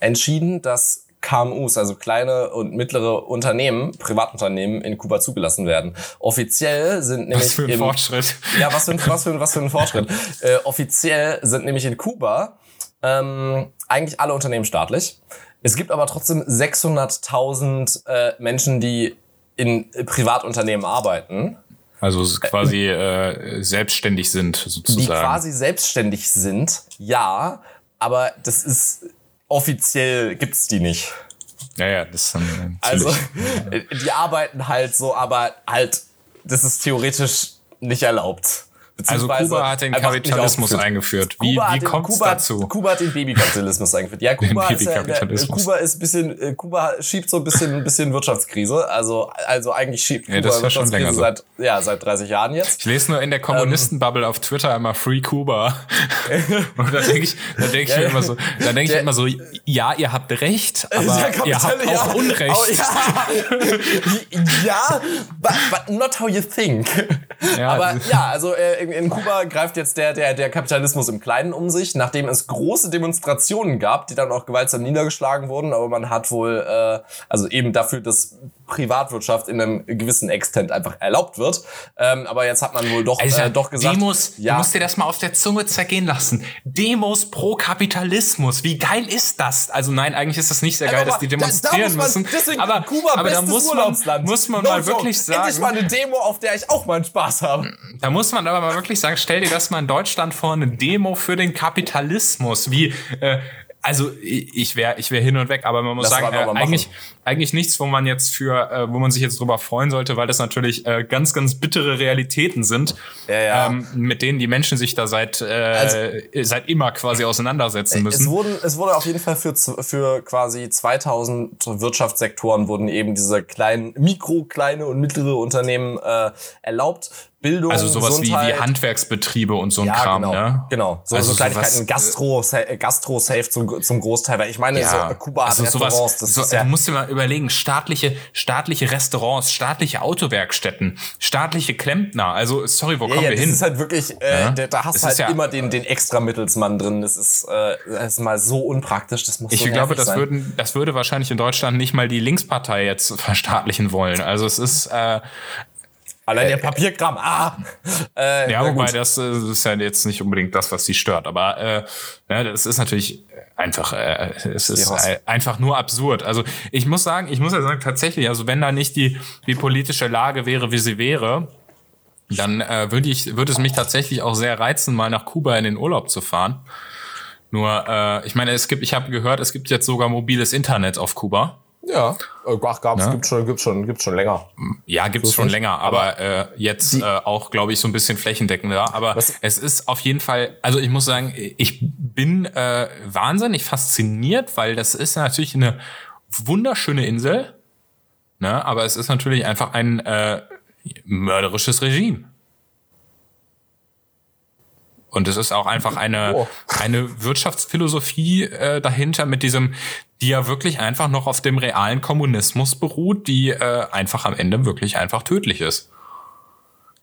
entschieden, dass KMUs, also kleine und mittlere Unternehmen, Privatunternehmen in Kuba zugelassen werden. Offiziell sind nämlich was für ein im, Fortschritt. Ja, was für ein, was für ein, was für ein Fortschritt. [LAUGHS] äh, offiziell sind nämlich in Kuba ähm, eigentlich alle Unternehmen staatlich. Es gibt aber trotzdem 600.000 äh, Menschen, die in Privatunternehmen arbeiten. Also quasi äh, selbstständig sind sozusagen. Die quasi selbstständig sind, ja, aber das ist offiziell gibt's die nicht. Ja, ja, das ist dann Also, die arbeiten halt so, aber halt, das ist theoretisch nicht erlaubt. Also Kuba hat den Kapitalismus eingeführt. Wie, wie kommt es dazu? Kuba hat den Babykapitalismus eingeführt. Ja, [LAUGHS] Kuba ist, ja, Kuba ist bisschen, äh, Kuba schiebt so ein bisschen, ein bisschen Wirtschaftskrise. Also, also eigentlich schiebt Kuba ja, das schon länger so. seit, ja, seit 30 Jahren jetzt. Ich lese nur in der Kommunistenbubble ähm, auf Twitter immer Free Kuba. [LAUGHS] Und da denke ich, da denke ich mir immer so, da denke ich immer so, ja, ihr habt recht, aber ihr habt auch Unrecht. Oh, ja, ja but, but not how you think. Ja, aber ja, also äh, in, Kuba greift jetzt der, der, der Kapitalismus im Kleinen um sich, nachdem es große Demonstrationen gab, die dann auch gewaltsam niedergeschlagen wurden, aber man hat wohl, äh, also eben dafür, dass Privatwirtschaft in einem gewissen Extent einfach erlaubt wird. Ähm, aber jetzt hat man wohl doch, also, äh, doch gesagt. Demos, ja, du musst dir das mal auf der Zunge zergehen lassen. Demos pro Kapitalismus. Wie geil ist das? Also nein, eigentlich ist das nicht sehr geil, aber dass die demonstrieren da, da müssen. Deswegen aber, Kuba, aber da muss man, muss man no mal wirklich sagen. Endlich mal eine Demo, auf der ich auch mal einen Spaß habe. Da muss man aber mal wirklich sagen, stell dir das mal in Deutschland vor, eine Demo für den Kapitalismus. Wie, äh, also ich wäre ich wär hin und weg, aber man muss das sagen, äh, eigentlich, eigentlich nichts, wo man jetzt für, äh, wo man sich jetzt drüber freuen sollte, weil das natürlich äh, ganz, ganz bittere Realitäten sind, ja, ja. Ähm, mit denen die Menschen sich da seit, äh, also, seit immer quasi auseinandersetzen müssen. Es, wurden, es wurde auf jeden Fall für, für quasi 2000 Wirtschaftssektoren wurden eben diese kleinen, mikro, kleine und mittlere Unternehmen äh, erlaubt. Bildung, also sowas wie, wie Handwerksbetriebe und so ein ja, Kram, genau, ne? Genau, so, also so Kleinigkeiten, Gastro, äh, Gastro safe zum, zum Großteil, weil ich meine, ja, so Kuba hat also Restaurants, sowas, das so, ist ja, du musst dir mal überlegen, staatliche, staatliche Restaurants, staatliche Autowerkstätten, staatliche Klempner, also sorry, wo ja, kommen wir das hin? Das ist halt wirklich, äh, ja? da, da hast du halt ja, immer den, den extra Mittelsmann drin, das ist, äh, das ist mal so unpraktisch, das muss Ich so glaube, das sein. würden, das würde wahrscheinlich in Deutschland nicht mal die Linkspartei jetzt verstaatlichen wollen, also es ist, äh, Allein der Papierkram, ah! Äh, ja, wobei das, äh, das ist ja jetzt nicht unbedingt das, was sie stört. Aber äh, ja, das ist natürlich einfach, äh, es ist äh, einfach nur absurd. Also ich muss sagen, ich muss ja sagen, tatsächlich, also wenn da nicht die, die politische Lage wäre, wie sie wäre, dann äh, würde ich, würde es mich tatsächlich auch sehr reizen, mal nach Kuba in den Urlaub zu fahren. Nur, äh, ich meine, es gibt, ich habe gehört, es gibt jetzt sogar mobiles Internet auf Kuba. Ja, äh, ach, gab's, ja. gibt's schon, gibt's schon, gibt's schon länger. Ja, gibt's schon länger, aber, äh, jetzt äh, auch, glaube ich, so ein bisschen flächendeckender. Aber was? es ist auf jeden Fall, also ich muss sagen, ich bin äh, wahnsinnig fasziniert, weil das ist natürlich eine wunderschöne Insel, ne? Aber es ist natürlich einfach ein äh, mörderisches Regime. Und es ist auch einfach eine, oh. eine Wirtschaftsphilosophie äh, dahinter mit diesem, die ja wirklich einfach noch auf dem realen Kommunismus beruht, die äh, einfach am Ende wirklich einfach tödlich ist.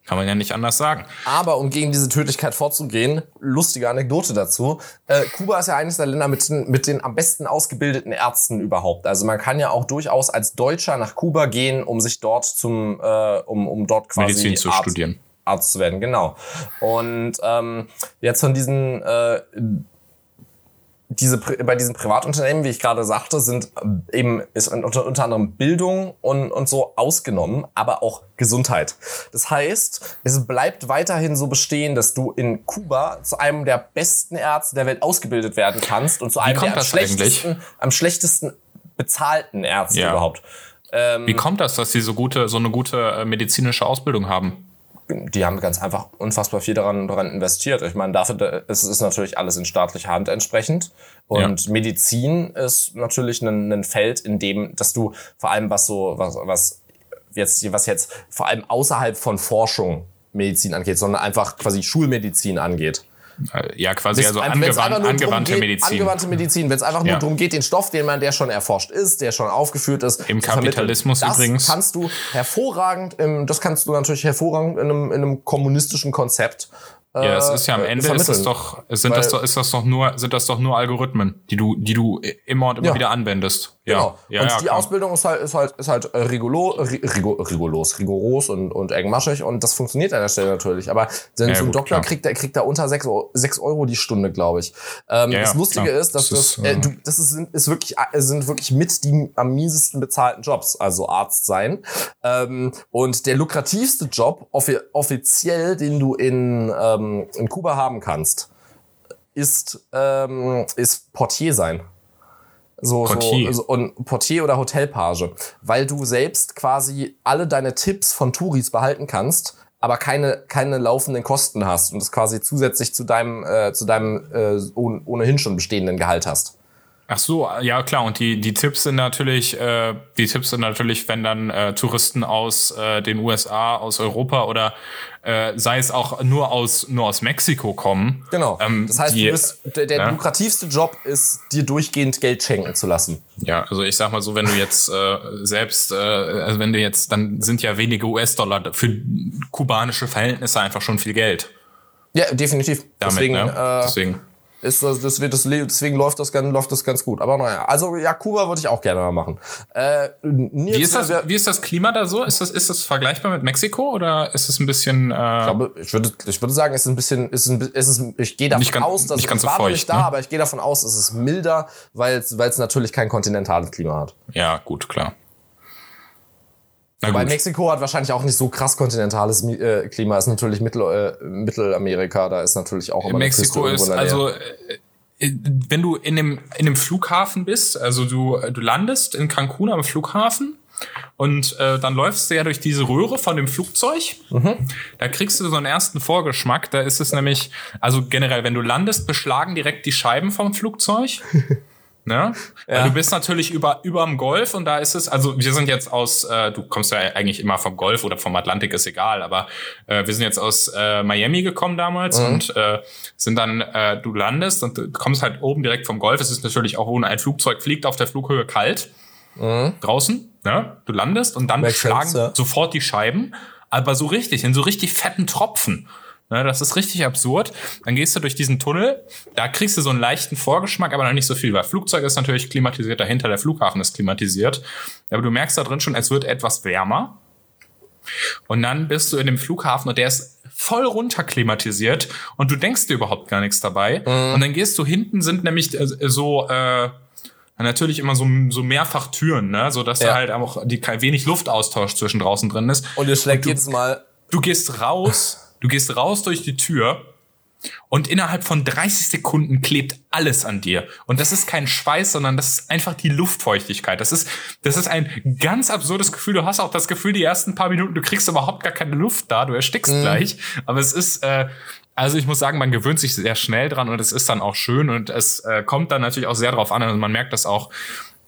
Kann man ja nicht anders sagen. Aber um gegen diese Tödlichkeit vorzugehen, lustige Anekdote dazu. Äh, Kuba ist ja eines der Länder mit den, mit den am besten ausgebildeten Ärzten überhaupt. Also man kann ja auch durchaus als Deutscher nach Kuba gehen, um sich dort zum, äh, um, um dort quasi Medizin zu Arzt, studieren. Arzt zu werden, genau. Und ähm, jetzt von diesen äh, diese, bei diesen Privatunternehmen, wie ich gerade sagte, sind äh, eben ist unter, unter anderem Bildung und, und so ausgenommen, aber auch Gesundheit. Das heißt, es bleibt weiterhin so bestehen, dass du in Kuba zu einem der besten Ärzte der Welt ausgebildet werden kannst und zu einem der am schlechtesten, am schlechtesten bezahlten Ärzte ja. überhaupt. Ähm, wie kommt das, dass sie so gute, so eine gute äh, medizinische Ausbildung haben? Die haben ganz einfach unfassbar viel daran, daran investiert. Ich meine, dafür es ist natürlich alles in staatlicher Hand entsprechend. Und ja. Medizin ist natürlich ein, ein Feld, in dem, dass du vor allem was so, was, was jetzt, was jetzt vor allem außerhalb von Forschung Medizin angeht, sondern einfach quasi Schulmedizin angeht. Ja, quasi also angewandt, angewandte geht, Medizin. Angewandte Medizin, wenn es einfach nur ja. darum geht, den Stoff, den man, der schon erforscht ist, der schon aufgeführt ist, im Kapitalismus das übrigens. kannst du hervorragend, im, das kannst du natürlich hervorragend in einem, in einem kommunistischen Konzept ja, es ist ja am äh, Ende ist es doch, sind das doch, ist das doch nur, sind das doch nur Algorithmen, die du, die du immer und immer ja. wieder anwendest. Ja. Genau. Ja, und ja, die klar. Ausbildung ist halt, ist halt, ist halt äh, rigolo, rigoros, rigoros und, und engmaschig und das funktioniert an der Stelle natürlich. Aber so ein Doktor kriegt, der kriegt da unter sechs, sechs Euro die Stunde, glaube ich. Ähm, das Lustige klar. ist, dass das, das, äh, du, das ist, ist wirklich, äh, sind wirklich mit die am miesesten bezahlten Jobs, also Arzt sein. Ähm, und der lukrativste Job, offi offiziell, den du in, ähm, in Kuba haben kannst, ist, ähm, ist Portier sein. So, Portier. so, und Portier oder Hotelpage, weil du selbst quasi alle deine Tipps von Touris behalten kannst, aber keine keine laufenden Kosten hast und das quasi zusätzlich zu deinem äh, zu deinem äh, ohnehin schon bestehenden Gehalt hast. Ach so, ja klar. Und die die Tipps sind natürlich äh, die Tipps sind natürlich, wenn dann äh, Touristen aus äh, den USA, aus Europa oder äh, sei es auch nur aus nur aus Mexiko kommen. Genau. Ähm, das heißt, die, bist, der, der ja? lukrativste Job ist, dir durchgehend Geld schenken zu lassen. Ja, also ich sag mal so, wenn du jetzt äh, selbst, äh, also wenn du jetzt, dann sind ja wenige US-Dollar für kubanische Verhältnisse einfach schon viel Geld. Ja, definitiv. Damit, Deswegen, ne? äh, Deswegen ist das, das wird das, deswegen läuft das, läuft das ganz gut. Aber naja, also ja, Kuba würde ich auch gerne mal machen. Äh, wie, ist das, wie ist das Klima da so? Ist das, ist das vergleichbar mit Mexiko oder ist es ein bisschen? Äh ich glaube, ich würde, ich würde sagen, es ist ein bisschen, ist ein, ist es, ich gehe davon ganz, aus, dass nicht ganz ich so feucht, nicht da, ne? aber ich gehe davon aus, es ist milder, weil es, weil es natürlich kein kontinentales Klima hat. Ja, gut, klar. Weil Mexiko hat wahrscheinlich auch nicht so krass kontinentales äh, Klima. Ist natürlich Mittel, äh, Mittelamerika, da ist natürlich auch immer Mexiko ist also äh, wenn du in dem in dem Flughafen bist, also du du landest in Cancun am Flughafen und äh, dann läufst du ja durch diese Röhre von dem Flugzeug. Mhm. Da kriegst du so einen ersten Vorgeschmack. Da ist es nämlich, also generell, wenn du landest, beschlagen direkt die Scheiben vom Flugzeug. [LAUGHS] Ne? Ja. du bist natürlich über überm Golf und da ist es, also wir sind jetzt aus, äh, du kommst ja eigentlich immer vom Golf oder vom Atlantik, ist egal, aber äh, wir sind jetzt aus äh, Miami gekommen damals mhm. und äh, sind dann, äh, du landest und du kommst halt oben direkt vom Golf. Es ist natürlich auch, wo ein Flugzeug fliegt, auf der Flughöhe kalt. Mhm. Draußen, ne? Du landest und dann Make schlagen sense, ja. sofort die Scheiben, aber so richtig, in so richtig fetten Tropfen. Ne, das ist richtig absurd. Dann gehst du durch diesen Tunnel, da kriegst du so einen leichten Vorgeschmack, aber noch nicht so viel, weil Flugzeug ist natürlich klimatisiert, dahinter der Flughafen ist klimatisiert. Aber du merkst da drin schon, es wird etwas wärmer. Und dann bist du in dem Flughafen und der ist voll runterklimatisiert und du denkst dir überhaupt gar nichts dabei. Mhm. Und dann gehst du hinten sind nämlich äh, so äh, natürlich immer so, so mehrfach Türen, ne? so dass ja. da halt auch die wenig Luftaustausch zwischen draußen drin ist. Und ihr schlägt jedes Mal. Du gehst raus Du gehst raus durch die Tür und innerhalb von 30 Sekunden klebt alles an dir. Und das ist kein Schweiß, sondern das ist einfach die Luftfeuchtigkeit. Das ist, das ist ein ganz absurdes Gefühl. Du hast auch das Gefühl, die ersten paar Minuten, du kriegst überhaupt gar keine Luft da, du erstickst mhm. gleich. Aber es ist, äh, also ich muss sagen, man gewöhnt sich sehr schnell dran und es ist dann auch schön und es äh, kommt dann natürlich auch sehr drauf an. Also man merkt das auch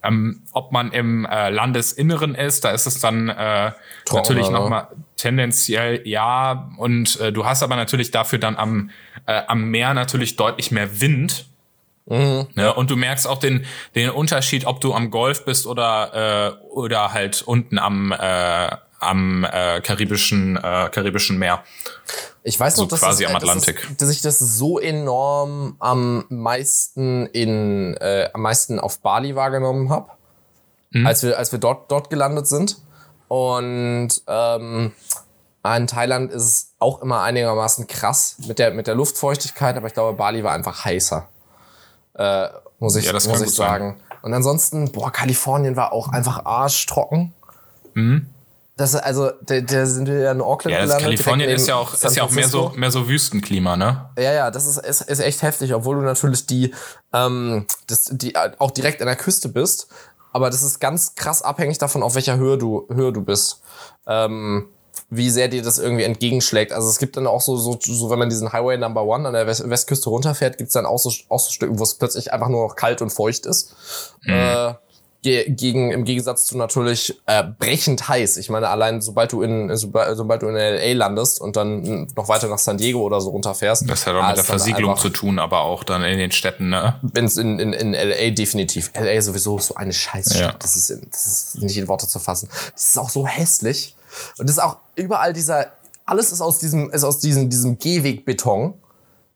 Ähm, ob man im äh, Landesinneren ist, da ist es dann äh, natürlich ne? nochmal tendenziell ja. Und äh, du hast aber natürlich dafür dann am, äh, am Meer natürlich deutlich mehr Wind. Mhm. Ne? Und du merkst auch den, den Unterschied, ob du am Golf bist oder, äh, oder halt unten am, äh, am äh, karibischen, äh, karibischen Meer. Ich weiß noch, So dass, quasi das, am äh, Atlantik. es- dass ich das so enorm am meisten in äh, am meisten auf Bali wahrgenommen habe, Mhm. als wir als wir dort dort gelandet sind. Und ähm, in Thailand ist es auch immer einigermaßen krass mit der mit der Luftfeuchtigkeit, aber ich glaube Bali war einfach heißer, äh, muss ich Ja, das muss ich gut sein. sagen. Und ansonsten, boah, Kalifornien war auch einfach arschtrocken. Mhm. Das, also, da, da sind wir ja in Auckland Ja, gelandet. Kalifornien ist ja auch, San ist ja auch mehr so, mehr so Wüstenklima, ne? Ja, ja, das ist, ist, ist echt heftig, obwohl du natürlich die, ähm, das, die auch direkt an der Küste bist. Aber das ist ganz krass abhängig davon, auf welcher Höhe du, Höhe du bist. Ähm, wie sehr dir das irgendwie entgegenschlägt. Also es gibt dann auch so, so, so wenn man diesen Highway Number One an der West Westküste runterfährt, gibt's dann auch so, auch so Stücken, wo es plötzlich einfach nur noch kalt und feucht ist. Äh, ge gegen, Im Gegensatz zu natürlich äh, brechend heiß. Ich meine, allein sobald du in, sobald, du in LA landest und dann noch weiter nach San Diego oder so runterfährst. Das hat auch mit der ist Versiegelung zu tun, aber auch dann in den Städten, ne? Wenn's in, in, in LA definitiv. LA sowieso so eine Scheißstadt. Ja. Das, ist, das ist nicht in Worte zu fassen. Das ist auch so hässlich. Und das ist auch überall dieser, alles ist aus diesem, ist aus diesem, diesem Gehwegbeton,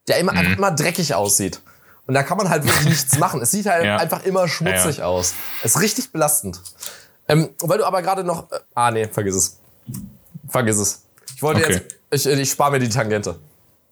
der immer, Mhm. einfach immer dreckig aussieht. Und da kann man halt wirklich nichts [LAUGHS] machen. Es sieht halt Ja. einfach immer schmutzig Ja, aus. Es ist richtig belastend. Ähm, weil du aber gerade noch, äh, ah nee, vergiss es. Vergiss es. Ich wollte Okay. jetzt, ich, ich spare mir die Tangente.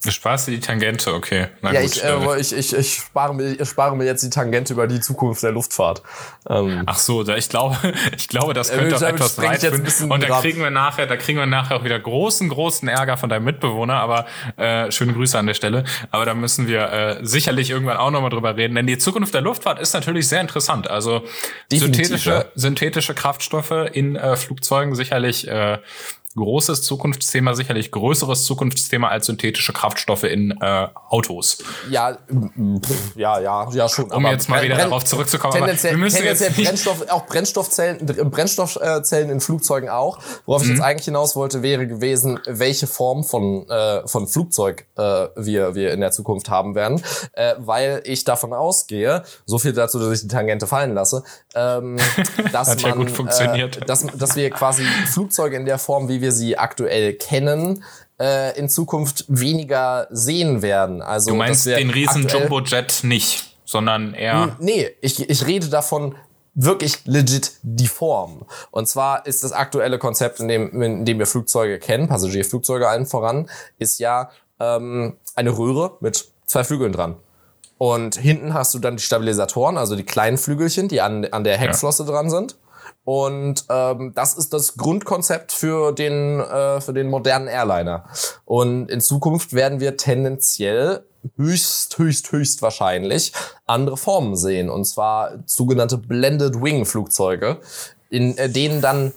Du sparst dir die Tangente, okay. Na Ja, gut. ich, äh, äh, ich, ich, ich, spare mir, ich spare mir jetzt die Tangente über die Zukunft der Luftfahrt. Ähm, Ach so, da, ich glaube, [LAUGHS] ich glaube, das Äh, könnte auch etwas weit ein führen. Und da kriegen wir nachher, da kriegen wir nachher auch wieder großen, großen Ärger von deinem Mitbewohner. Aber äh, schöne Grüße an der Stelle. Aber da müssen wir äh, sicherlich irgendwann auch nochmal drüber reden, denn die Zukunft der Luftfahrt ist natürlich sehr interessant. Also Definitiv, synthetische, ja. synthetische Kraftstoffe in äh, Flugzeugen sicherlich. Äh, Großes Zukunftsthema, sicherlich größeres Zukunftsthema als synthetische Kraftstoffe in äh, Autos. ja, pff, ja, ja, ja, schon. Um jetzt mal wieder Brenn- darauf zurückzukommen. aber Tendenziell, wir müssen tendenziell jetzt Brennstoff, auch Brennstoffzellen, äh, Brennstoffzellen in Flugzeugen auch. Worauf Mhm. ich jetzt eigentlich hinaus wollte, wäre gewesen, welche Form von, äh, von Flugzeug äh, wir, wir in der Zukunft haben werden. Äh, weil ich davon ausgehe, so viel dazu, dass ich die Tangente fallen lasse, ähm, [LAUGHS] dass ja man, funktioniert. Äh, dass, dass wir quasi Flugzeuge in der Form, wie wir sie aktuell kennen, äh, in Zukunft weniger sehen werden. Also, Du meinst wir den riesen Jumbojet nicht, sondern eher. Nee, ich, ich rede davon wirklich legit die Form. Und zwar ist das aktuelle Konzept, in dem, in dem wir Flugzeuge kennen, Passagierflugzeuge allen voran, ist ja ähm, eine Röhre mit zwei Flügeln dran. Und hinten hast du dann die Stabilisatoren, also die kleinen Flügelchen, die an, an der Heckflosse dran sind. Und ähm, das ist das Grundkonzept für den, äh, für den modernen Airliner. Und in Zukunft werden wir tendenziell höchst, höchst, höchst wahrscheinlich andere Formen sehen. Und zwar sogenannte Blended Wing Flugzeuge, in äh, denen dann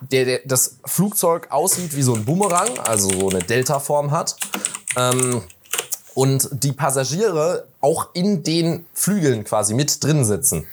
der, der, das Flugzeug aussieht wie so ein Boomerang, also so eine Delta-Form hat. Ähm, und die Passagiere auch in den Flügeln quasi mit drin sitzen.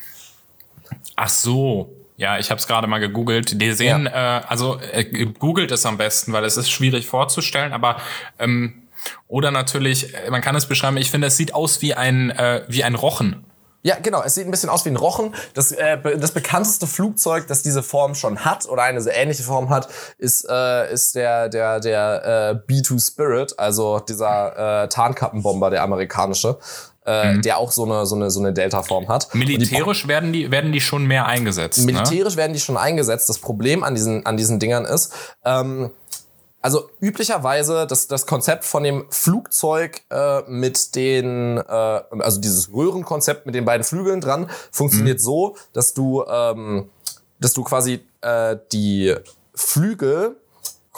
Ach so. Ja, ich habe es gerade mal gegoogelt. Die sehen, äh, also äh, googelt es am besten, weil es ist schwierig vorzustellen, aber ähm, oder natürlich, äh, man kann es beschreiben, ich finde, es sieht aus wie ein, äh, wie ein Rochen. Ja, genau. Es sieht ein bisschen aus wie ein Rochen. Das, äh, das bekannteste Flugzeug, das diese Form schon hat oder eine sehr ähnliche Form hat, ist, äh, ist der, der, der äh, B2 Spirit, also dieser äh, Tarnkappenbomber, der amerikanische, äh, der auch so eine, so eine, so eine Delta-Form hat. Und die Militärisch werden die, werden die schon mehr eingesetzt. ne? Militärisch werden die schon eingesetzt. Das Problem an diesen, an diesen Dingern ist, ähm, also üblicherweise das, das Konzept von dem Flugzeug äh, mit den, äh, also dieses Röhrenkonzept mit den beiden Flügeln dran, funktioniert so, dass du, ähm, dass du quasi äh, die Flügel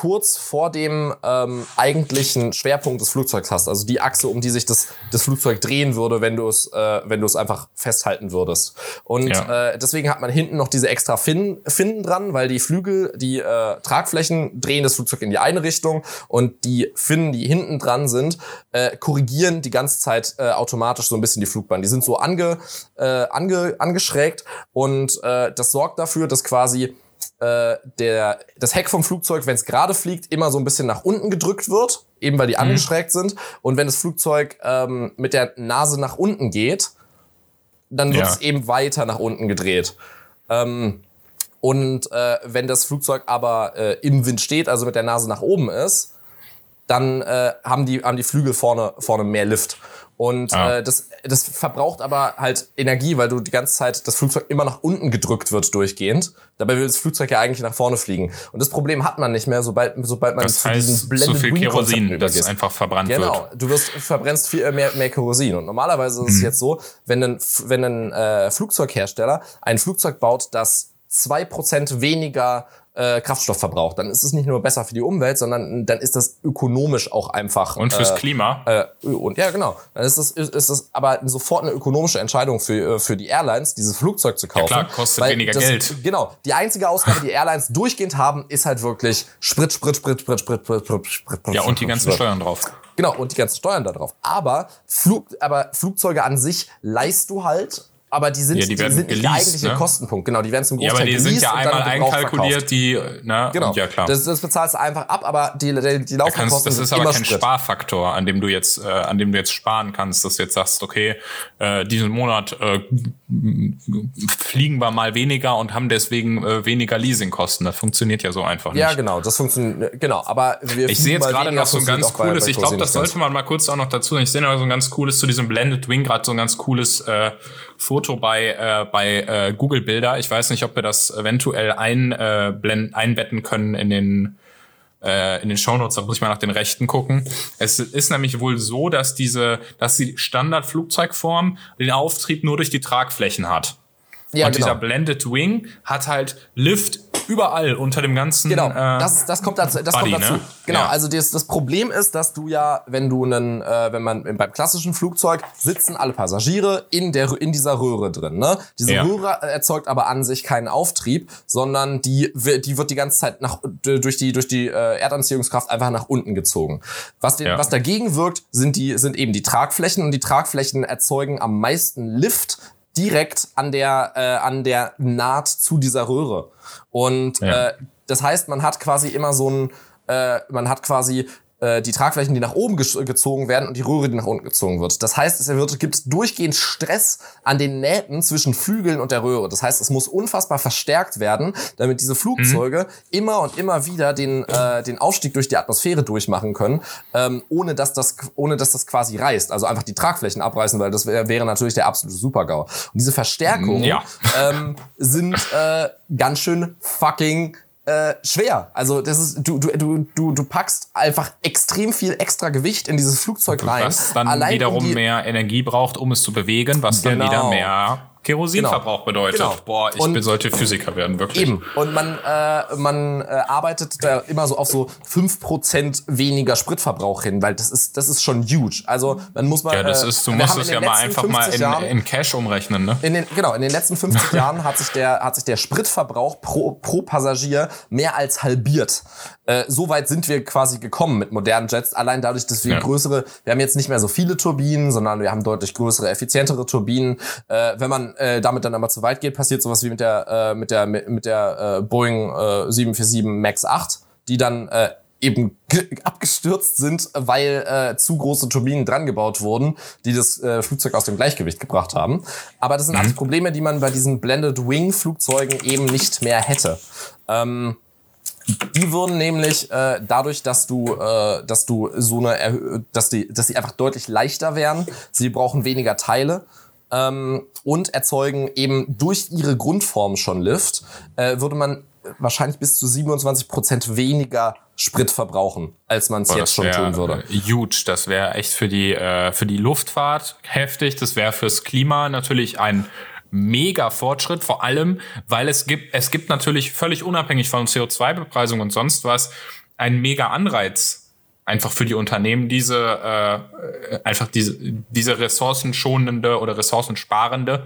kurz vor dem ähm, eigentlichen Schwerpunkt des Flugzeugs hast, also die Achse, um die sich das, das Flugzeug drehen würde, wenn du es, äh, wenn du es einfach festhalten würdest. Und Ja. äh, deswegen hat man hinten noch diese extra Finnen, Finnen dran, weil die Flügel, die äh, Tragflächen drehen das Flugzeug in die eine Richtung und die Finnen, die hinten dran sind, äh, korrigieren die ganze Zeit äh, automatisch so ein bisschen die Flugbahn. Die sind so ange, äh, ange, angeschrägt und äh, das sorgt dafür, dass quasi äh, der, das Heck vom Flugzeug, wenn es gerade fliegt, immer so ein bisschen nach unten gedrückt wird, eben weil die angeschrägt sind. Und wenn das Flugzeug ähm, mit der Nase nach unten geht, dann wird Ja. es eben weiter nach unten gedreht. Ähm, und äh, wenn das Flugzeug aber äh, im Wind steht, also mit der Nase nach oben ist, dann äh, haben, die, haben die Flügel vorne, vorne mehr Lift. Und Ah. äh, das, das verbraucht aber halt Energie, weil du die ganze Zeit das Flugzeug immer nach unten gedrückt wird durchgehend. Dabei will das Flugzeug ja eigentlich nach vorne fliegen. Und das Problem hat man nicht mehr, sobald, sobald man Das zu heißt, diesen zu Blended viel Wing Konzepten Kerosin, das übergeht. einfach verbrannt Genau, wird. du wirst verbrennst viel äh, mehr, mehr Kerosin. Und normalerweise ist es Mhm. jetzt so, wenn ein, wenn ein äh, Flugzeughersteller ein Flugzeug baut, das 2% weniger äh, Kraftstoffverbrauch. Dann ist es nicht nur besser für die Umwelt, sondern dann ist das ökonomisch auch einfach. Und fürs äh, Klima. Äh, und ja, genau. Dann ist es ist, aber sofort eine ökonomische Entscheidung für, für die Airlines, dieses Flugzeug zu kaufen. Ja klar, kostet weniger das, Geld. Genau. Die einzige Ausgabe, die Airlines durchgehend haben, ist halt wirklich Sprit, Sprit, Sprit, Sprit, Sprit, Sprit, Sprit, Sprit. Sprit ja, und die ganzen Sprit. Steuern drauf. Genau, und die ganzen Steuern da drauf. Aber, Flug, aber Flugzeuge an sich leist du halt aber die sind, Ja, die die sind nicht der geleast, eigentliche ne? Kostenpunkt. Genau, die werden zum Ja, Großteil aber die sind geleast ja einmal einkalkuliert, die, ne? Genau, Und ja klar. Das, das bezahlst du einfach ab, aber die, die, die laufenden kannst, Kosten das ist aber kein Sprit. Sparfaktor, an dem du jetzt, äh, an dem du jetzt sparen kannst, dass du jetzt sagst, okay, äh, diesen Monat äh, fliegen wir mal weniger und haben deswegen äh, weniger Leasingkosten. Das funktioniert ja so einfach nicht. Ja, genau, das funktioniert, genau, aber wir Ich sehe jetzt gerade noch so ein ganz auch bei- cooles, bei ich glaube, das sollte man mal kurz auch noch dazu. Ich sehe noch so ein ganz cooles zu diesem Blended Wing, gerade so ein ganz cooles äh, Foto bei, äh, bei äh, Google Bilder. Ich weiß nicht, ob wir das eventuell ein, äh, einbetten können in den äh, in den Shownotes, da muss ich mal nach den Rechten gucken. Es ist nämlich wohl so, dass diese, dass die Standardflugzeugform den Auftrieb nur durch die Tragflächen hat. Ja, und genau. dieser Blended Wing hat halt Lift überall unter dem ganzen. Genau, äh, das, das kommt dazu. Das Buddy, kommt dazu. ne? Genau, Ja. also das, das Problem ist, dass du ja, wenn du einen, äh, wenn man beim klassischen Flugzeug sitzen alle Passagiere in der in dieser Röhre drin. Ne? Diese Ja. Röhre erzeugt aber an sich keinen Auftrieb, sondern die die wird die ganze Zeit nach durch die durch die äh, Erdanziehungskraft einfach nach unten gezogen. Was den, Ja. was dagegen wirkt, sind die sind eben die Tragflächen und die Tragflächen erzeugen am meisten Lift direkt an der äh, an der Naht zu dieser Röhre. Und Ja. äh, das heißt, man hat quasi immer so ein, äh, man hat quasi äh, die Tragflächen, die nach oben gezogen werden und die Röhre, die nach unten gezogen wird. Das heißt, es wird, gibt durchgehend Stress an den Nähten zwischen Flügeln und der Röhre. Das heißt, es muss unfassbar verstärkt werden, damit diese Flugzeuge immer und immer wieder den, äh, den Aufstieg durch die Atmosphäre durchmachen können, ähm, ohne, dass das, ohne dass das quasi reißt. Also einfach die Tragflächen abreißen, weil das wär, wäre natürlich der absolute Supergau. Und diese Verstärkungen Ja. ähm, sind äh, ganz schön fucking äh, schwer. Also das ist du du du du du packst einfach extrem viel extra Gewicht in dieses Flugzeug rein. was dann Allein wiederum um mehr Energie braucht, um es zu bewegen, was dann Genau. wieder mehr Kerosinverbrauch bedeutet. Genau. Boah, ich Und- sollte Physiker werden, wirklich. Eben. Und man, äh, man äh, arbeitet da immer so auf so 5% weniger Spritverbrauch hin, weil das ist, das ist schon huge. Also man muss mal. Ja, das äh, ist, du wir musst es ja mal einfach mal 50 in, Jahren- in Cash umrechnen, ne? In den, genau, in den letzten 50 [LAUGHS] Jahren hat sich der, hat sich der Spritverbrauch pro, pro Passagier mehr als halbiert. Äh, so weit sind wir quasi gekommen mit modernen Jets. Allein dadurch, dass wir Ja. größere, wir haben jetzt nicht mehr so viele Turbinen, sondern wir haben deutlich größere, effizientere Turbinen. Äh, wenn man äh, damit dann aber zu weit geht, passiert sowas wie mit der, äh, mit der, mit, der äh, Boeing äh, 747 MAX 8, die dann äh, eben ge- abgestürzt sind, weil äh, zu große Turbinen dran gebaut wurden, die das äh, Flugzeug aus dem Gleichgewicht gebracht haben. Aber das sind alles Probleme, die man bei diesen Blended Wing Flugzeugen eben nicht mehr hätte. Ähm, die würden nämlich äh, dadurch, dass du, äh, dass du so eine, dass die, dass sie einfach deutlich leichter wären. Sie brauchen weniger Teile ähm, und erzeugen eben durch ihre Grundform schon Lift. Äh, würde man wahrscheinlich bis zu 27 Prozent weniger Sprit verbrauchen, als man es jetzt schon tun würde. äh, Huge. Das wäre echt für die, äh, für die Luftfahrt heftig. Das wäre fürs Klima natürlich ein mega Fortschritt, vor allem, weil es gibt, es gibt natürlich völlig unabhängig von CO2-Bepreisung und sonst was, ein mega Anreiz einfach für die Unternehmen, diese äh, einfach diese, diese ressourcenschonende oder ressourcensparende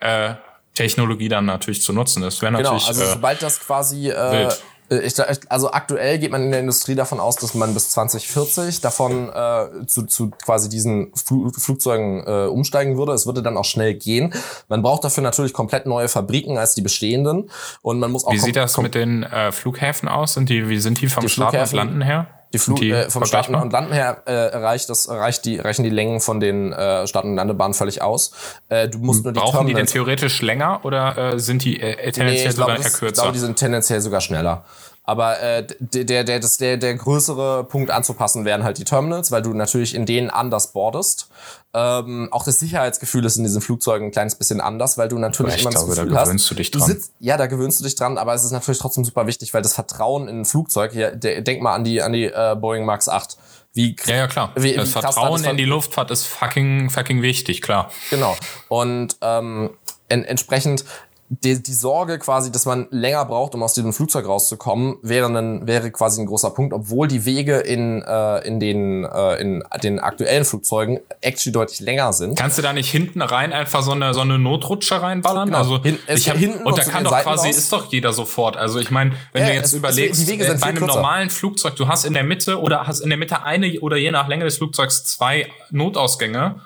äh, Technologie dann natürlich zu nutzen. Das wäre Genau, natürlich. also äh, sobald das quasi äh, äh, ich, also aktuell geht man in der Industrie davon aus, dass man bis 2040 davon äh, zu, zu quasi diesen Fl Flugzeugen äh, umsteigen würde. Es würde dann auch schnell gehen. Man braucht dafür natürlich komplett neue Fabriken als die bestehenden und man muss auch wie sieht das mit den äh, Flughäfen aus? Sind die, wie sind die vom Die Starten und Landen her? Die Flug, äh, vom Starten und Landen her äh, erreicht das erreicht die reichen die Längen von den äh, Start- und Landebahnen völlig aus. Äh, du musst nur die Brauchen die denn Terminals- theoretisch länger oder äh, sind die äh, Nee, tendenziell ich sogar glaube, eher das, ich kürzer? glaube, die sind tendenziell sogar schneller. Aber äh, der, der, das, der, der größere Punkt anzupassen wären halt die Terminals, weil du natürlich in denen anders boardest. Ähm, auch das Sicherheitsgefühl ist in diesen Flugzeugen ein kleines bisschen anders, weil du natürlich Ich immer glaube, das da Gefühl hast, gewöhnst du dich du dran. sitzt, ja, da gewöhnst du dich dran, aber es ist natürlich trotzdem super wichtig, weil das Vertrauen in ein Flugzeug, hier, der, denk mal an die, an die äh, Boeing Max 8. Wie, ja, ja, klar. Wie, das wie da Vertrauen das in die Luftfahrt ist fucking, fucking wichtig, klar. Genau. Und ähm, en entsprechend die, die Sorge quasi, dass man länger braucht, um aus diesem Flugzeug rauszukommen, wäre, ein, wäre quasi ein großer Punkt, obwohl die Wege in, äh, in, den, äh, in den aktuellen Flugzeugen actually deutlich länger sind. Kannst du da nicht hinten rein einfach so eine, so eine Notrutsche reinballern? Genau. Also Hin- es ich hab, hinten und da kann doch Seiten quasi, raus. ist doch jeder sofort. Also ich meine, wenn Ja, du jetzt es- es- überlegst, Wege äh, bei einem kürzer. normalen Flugzeug, du hast in der Mitte oder hast in der Mitte eine oder je nach Länge des Flugzeugs zwei Notausgänge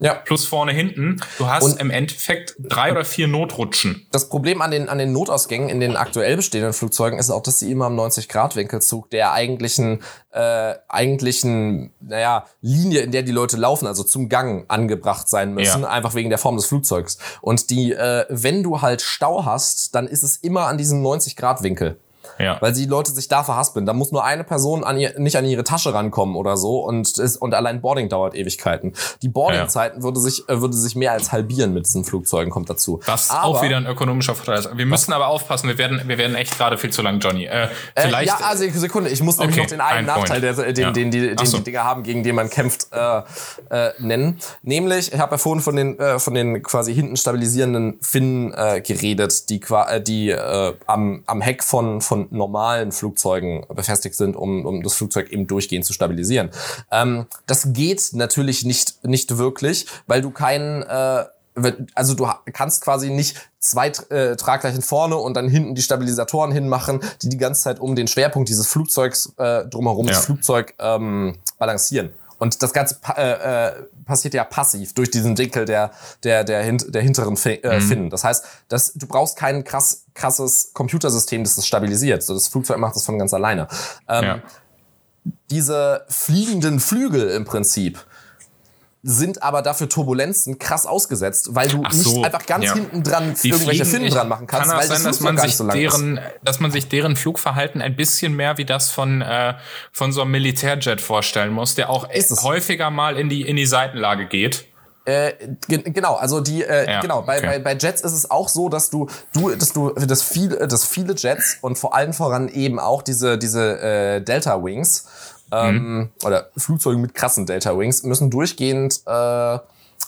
Ja. plus vorne hinten. Du hast Und- im Endeffekt drei oder vier Notrutschen. Das Problem an den, an den Notausgängen in den aktuell bestehenden Flugzeugen ist auch, dass sie immer im 90-Grad-Winkelzug der eigentlichen, äh, eigentlichen, naja, Linie, in der die Leute laufen, also zum Gang angebracht sein müssen, Ja. einfach wegen der Form des Flugzeugs. Und die, äh, wenn du halt Stau hast, dann ist es immer an diesem 90-Grad-Winkel. Ja. Weil die Leute sich da verhaspeln. Da muss nur eine Person an ihr, nicht an ihre Tasche rankommen oder so und, ist, und allein Boarding dauert Ewigkeiten. Die Boardingzeiten würde sich, äh, würde sich mehr als halbieren mit diesen Flugzeugen, kommt dazu. Was Aber- auch wieder ein ökonomischer Vorteil ist. Wir müssen aber aufpassen, wir werden, wir werden echt gerade viel zu lang, Johnny. Äh, Äh, vielleicht. ja, also Sekunde, ich muss nämlich Okay, noch den einen ein Nachteil, der, den, Ja. den, die, den Ach so. die Dinger haben, gegen den man kämpft, äh, äh, nennen. Nämlich, ich habe ja vorhin von den, äh, von den quasi hinten stabilisierenden Finnen äh, geredet, die, äh, die äh, am, am Heck von, von normalen Flugzeugen befestigt sind, um, um das Flugzeug eben durchgehend zu stabilisieren. Ähm, das geht natürlich nicht, nicht wirklich, weil du keinen äh, also du kannst quasi nicht zwei äh, Tragleichen vorne und dann hinten die Stabilisatoren hinmachen, die die ganze Zeit um den Schwerpunkt dieses Flugzeugs äh, drumherum Ja. das Flugzeug ähm, balancieren. Und das Ganze äh, äh, passiert ja passiv durch diesen Winkel der, der, der, hint der hinteren Fi äh, Finnen. Das heißt, dass du brauchst kein krass, krasses Computersystem, das das stabilisiert. So, das Flugzeug macht das von ganz alleine. Ähm, ja. diese fliegenden Flügel im Prinzip sind aber dafür Turbulenzen krass ausgesetzt, weil du Ach nicht so, einfach ganz ja. hinten dran Die irgendwelche Finnen dran machen kannst, kann weil das sein, dass Flugzeug man gar sich nicht so ist. deren, dass man sich deren Flugverhalten ein bisschen mehr wie das von äh, von so einem Militärjet vorstellen muss, der auch häufiger mal in die in die Seitenlage geht. Äh, ge genau, also die, äh, Ja, genau, bei, okay. bei, bei Jets ist es auch so, dass du, du, dass du, dass viele, dass viele Jets und vor allem voran eben auch diese, diese äh, Delta Wings ähm, oder Flugzeuge mit krassen Delta Wings müssen durchgehend äh,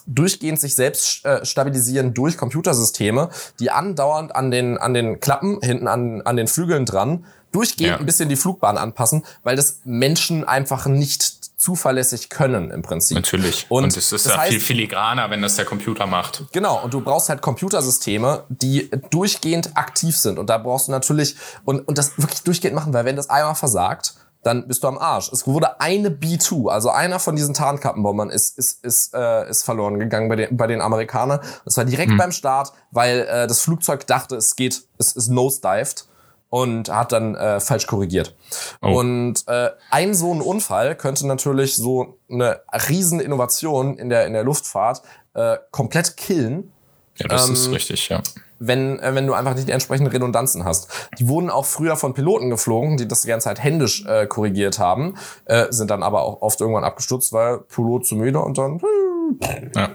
durchgehend sich selbst äh, stabilisieren durch Computersysteme, die andauernd an den an den Klappen hinten an an den Flügeln dran durchgehend Ja. ein bisschen die Flugbahn anpassen, weil das Menschen einfach nicht zuverlässig können im Prinzip. Natürlich. Und, Und, es ist ja heißt, viel filigraner, wenn das der Computer macht. Genau, und du brauchst halt Computersysteme, die durchgehend aktiv sind. Und da brauchst du natürlich, und, und das wirklich durchgehend machen, weil wenn das einmal versagt, dann bist du am Arsch. Es wurde eine B2, also einer von diesen Tarnkappenbombern ist, ist, ist, äh, ist verloren gegangen bei den, bei den Amerikanern. Das war direkt beim Start, weil äh, das Flugzeug dachte, es geht, es ist nosedived und hat dann äh, falsch korrigiert. Oh. Und äh, ein so ein Unfall könnte natürlich so eine riesen Innovation in der, in der Luftfahrt äh, komplett killen, Ja, das Ähm, ist richtig, ja. Wenn, äh, wenn du einfach nicht die entsprechenden Redundanzen hast. Die wurden auch früher von Piloten geflogen, die das die ganze Zeit händisch äh, korrigiert haben, äh, sind dann aber auch oft irgendwann abgestürzt, weil Pilot zu müde und dann [LAUGHS] ja.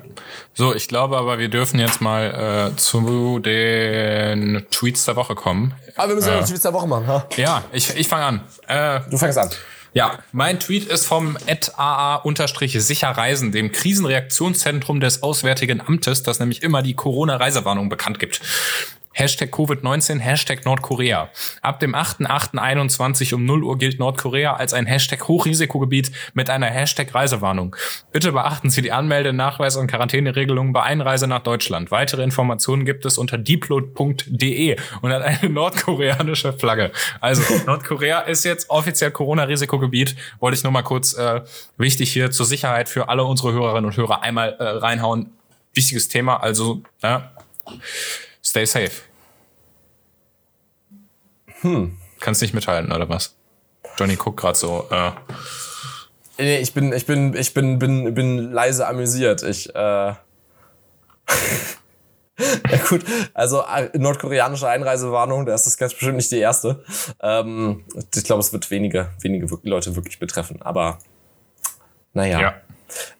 So, ich glaube aber, wir dürfen jetzt mal äh, zu den Tweets der Woche kommen. Aber wir müssen ja noch die Tweets der Woche machen, ha? Ja, ich, ich fange an. Äh, Du fängst an. Ja, mein Tweet ist vom AA-Sicherreisen, dem Krisenreaktionszentrum des Auswärtigen Amtes, das nämlich immer die Corona-Reisewarnung bekannt gibt. Hashtag Covid-19, Hashtag Nordkorea. Ab dem 8.8.21 um 0 Uhr gilt Nordkorea als ein Hashtag Hochrisikogebiet mit einer Hashtag Reisewarnung. Bitte beachten Sie die Anmelde-, Nachweis- und Quarantäneregelungen bei Einreise nach Deutschland. Weitere Informationen gibt es unter deepload.de und hat eine nordkoreanische Flagge. Also Nordkorea ist jetzt offiziell Corona-Risikogebiet. Wollte ich nur mal kurz äh, wichtig hier zur Sicherheit für alle unsere Hörerinnen und Hörer einmal äh, reinhauen. Wichtiges Thema, also ja, stay safe. Hm. Kannst nicht mithalten, oder was? Johnny guckt gerade so. Äh. Nee, ich bin, ich bin, ich bin, bin, bin leise amüsiert. Ich, äh [LAUGHS] ja gut, also äh, nordkoreanische Einreisewarnung, das ist ganz bestimmt nicht die erste. Ähm, ich glaube, es wird wenige, wenige Leute wirklich betreffen, aber naja. Ja.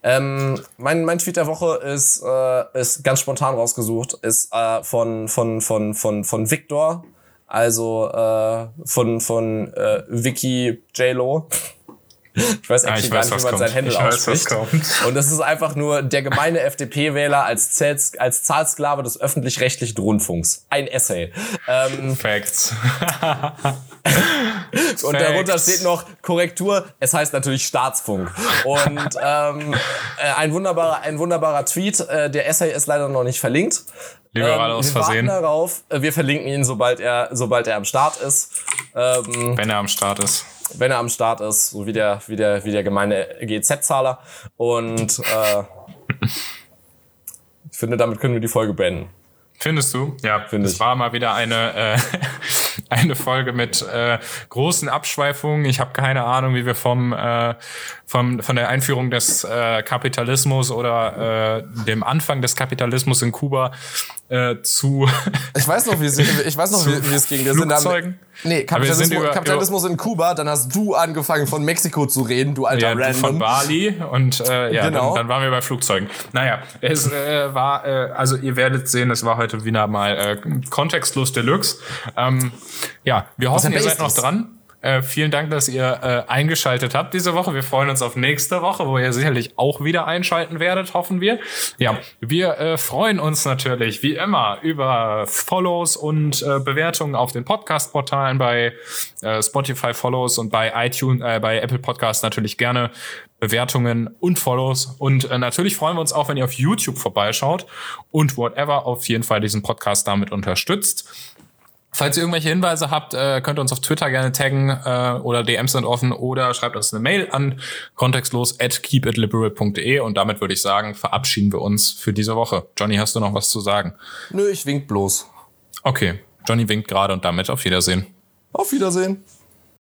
Ähm, mein, mein Tweet der Woche ist, äh, ist ganz spontan rausgesucht, ist äh, von, von, von, von, von Victor, also äh, von, von äh, Vicky J-Lo. Ich weiß eigentlich ah, gar nicht, wie man sein Handle ausspricht. Und das ist einfach nur der gemeine FDP-Wähler als, als Zahlsklave des öffentlich-rechtlichen Rundfunks. Ein Essay. Ähm, Facts. [LAUGHS] [LAUGHS] und darunter steht noch Korrektur. Es heißt natürlich Staatsfunk. Und [LAUGHS] ähm, äh, ein wunderbarer, ein wunderbarer Tweet. Äh, der Essay ist leider noch nicht verlinkt. Liberal ähm, aus wir Versehen. Warten darauf. Äh, wir verlinken ihn, sobald er, sobald er am Start ist. Ähm, Wenn er am Start ist wenn er am Start ist, so wie der, wie der, wie der gemeine GZ-Zahler. Und äh, [LAUGHS] ich finde, damit können wir die Folge beenden. Findest du? Ja, finde ich. war mal wieder eine, äh, eine Folge mit äh, großen Abschweifungen. Ich habe keine Ahnung, wie wir vom, äh, vom von der Einführung des äh, Kapitalismus oder äh, dem Anfang des Kapitalismus in Kuba äh, zu. Ich weiß noch, wie es, ich weiß noch, [LAUGHS] wie, wie es ging. Wir sind dann, nee, Kapitalismus, über, Kapitalismus in Kuba. Dann hast du angefangen von Mexiko zu reden, du alter ja, Random. Von Bali und äh, ja, genau. dann, dann waren wir bei Flugzeugen. Naja, es äh, war, äh, also ihr werdet sehen, es war heute wieder mal äh, kontextlos Deluxe. Ähm, ja, wir hoffen, ihr seid noch dran. Äh, vielen Dank, dass ihr äh, eingeschaltet habt diese Woche. Wir freuen uns auf nächste Woche, wo ihr sicherlich auch wieder einschalten werdet, hoffen wir. Ja, wir äh, freuen uns natürlich wie immer über Follows und äh, Bewertungen auf den Podcast-Portalen bei äh, Spotify Follows und bei iTunes, äh, bei Apple Podcasts natürlich gerne Bewertungen und Follows. Und natürlich freuen wir uns auch, wenn ihr auf YouTube vorbeischaut und whatever auf jeden Fall diesen Podcast damit unterstützt. Falls ihr irgendwelche Hinweise habt, äh, könnt ihr uns auf Twitter gerne taggen äh, oder DMs sind offen oder schreibt uns eine Mail an kontextlos at keepitliberal.de und damit würde ich sagen, verabschieden wir uns für diese Woche. Johnny, hast du noch was zu sagen? Nö, ich wink bloß. Okay, Johnny winkt gerade und damit auf Wiedersehen. Auf Wiedersehen.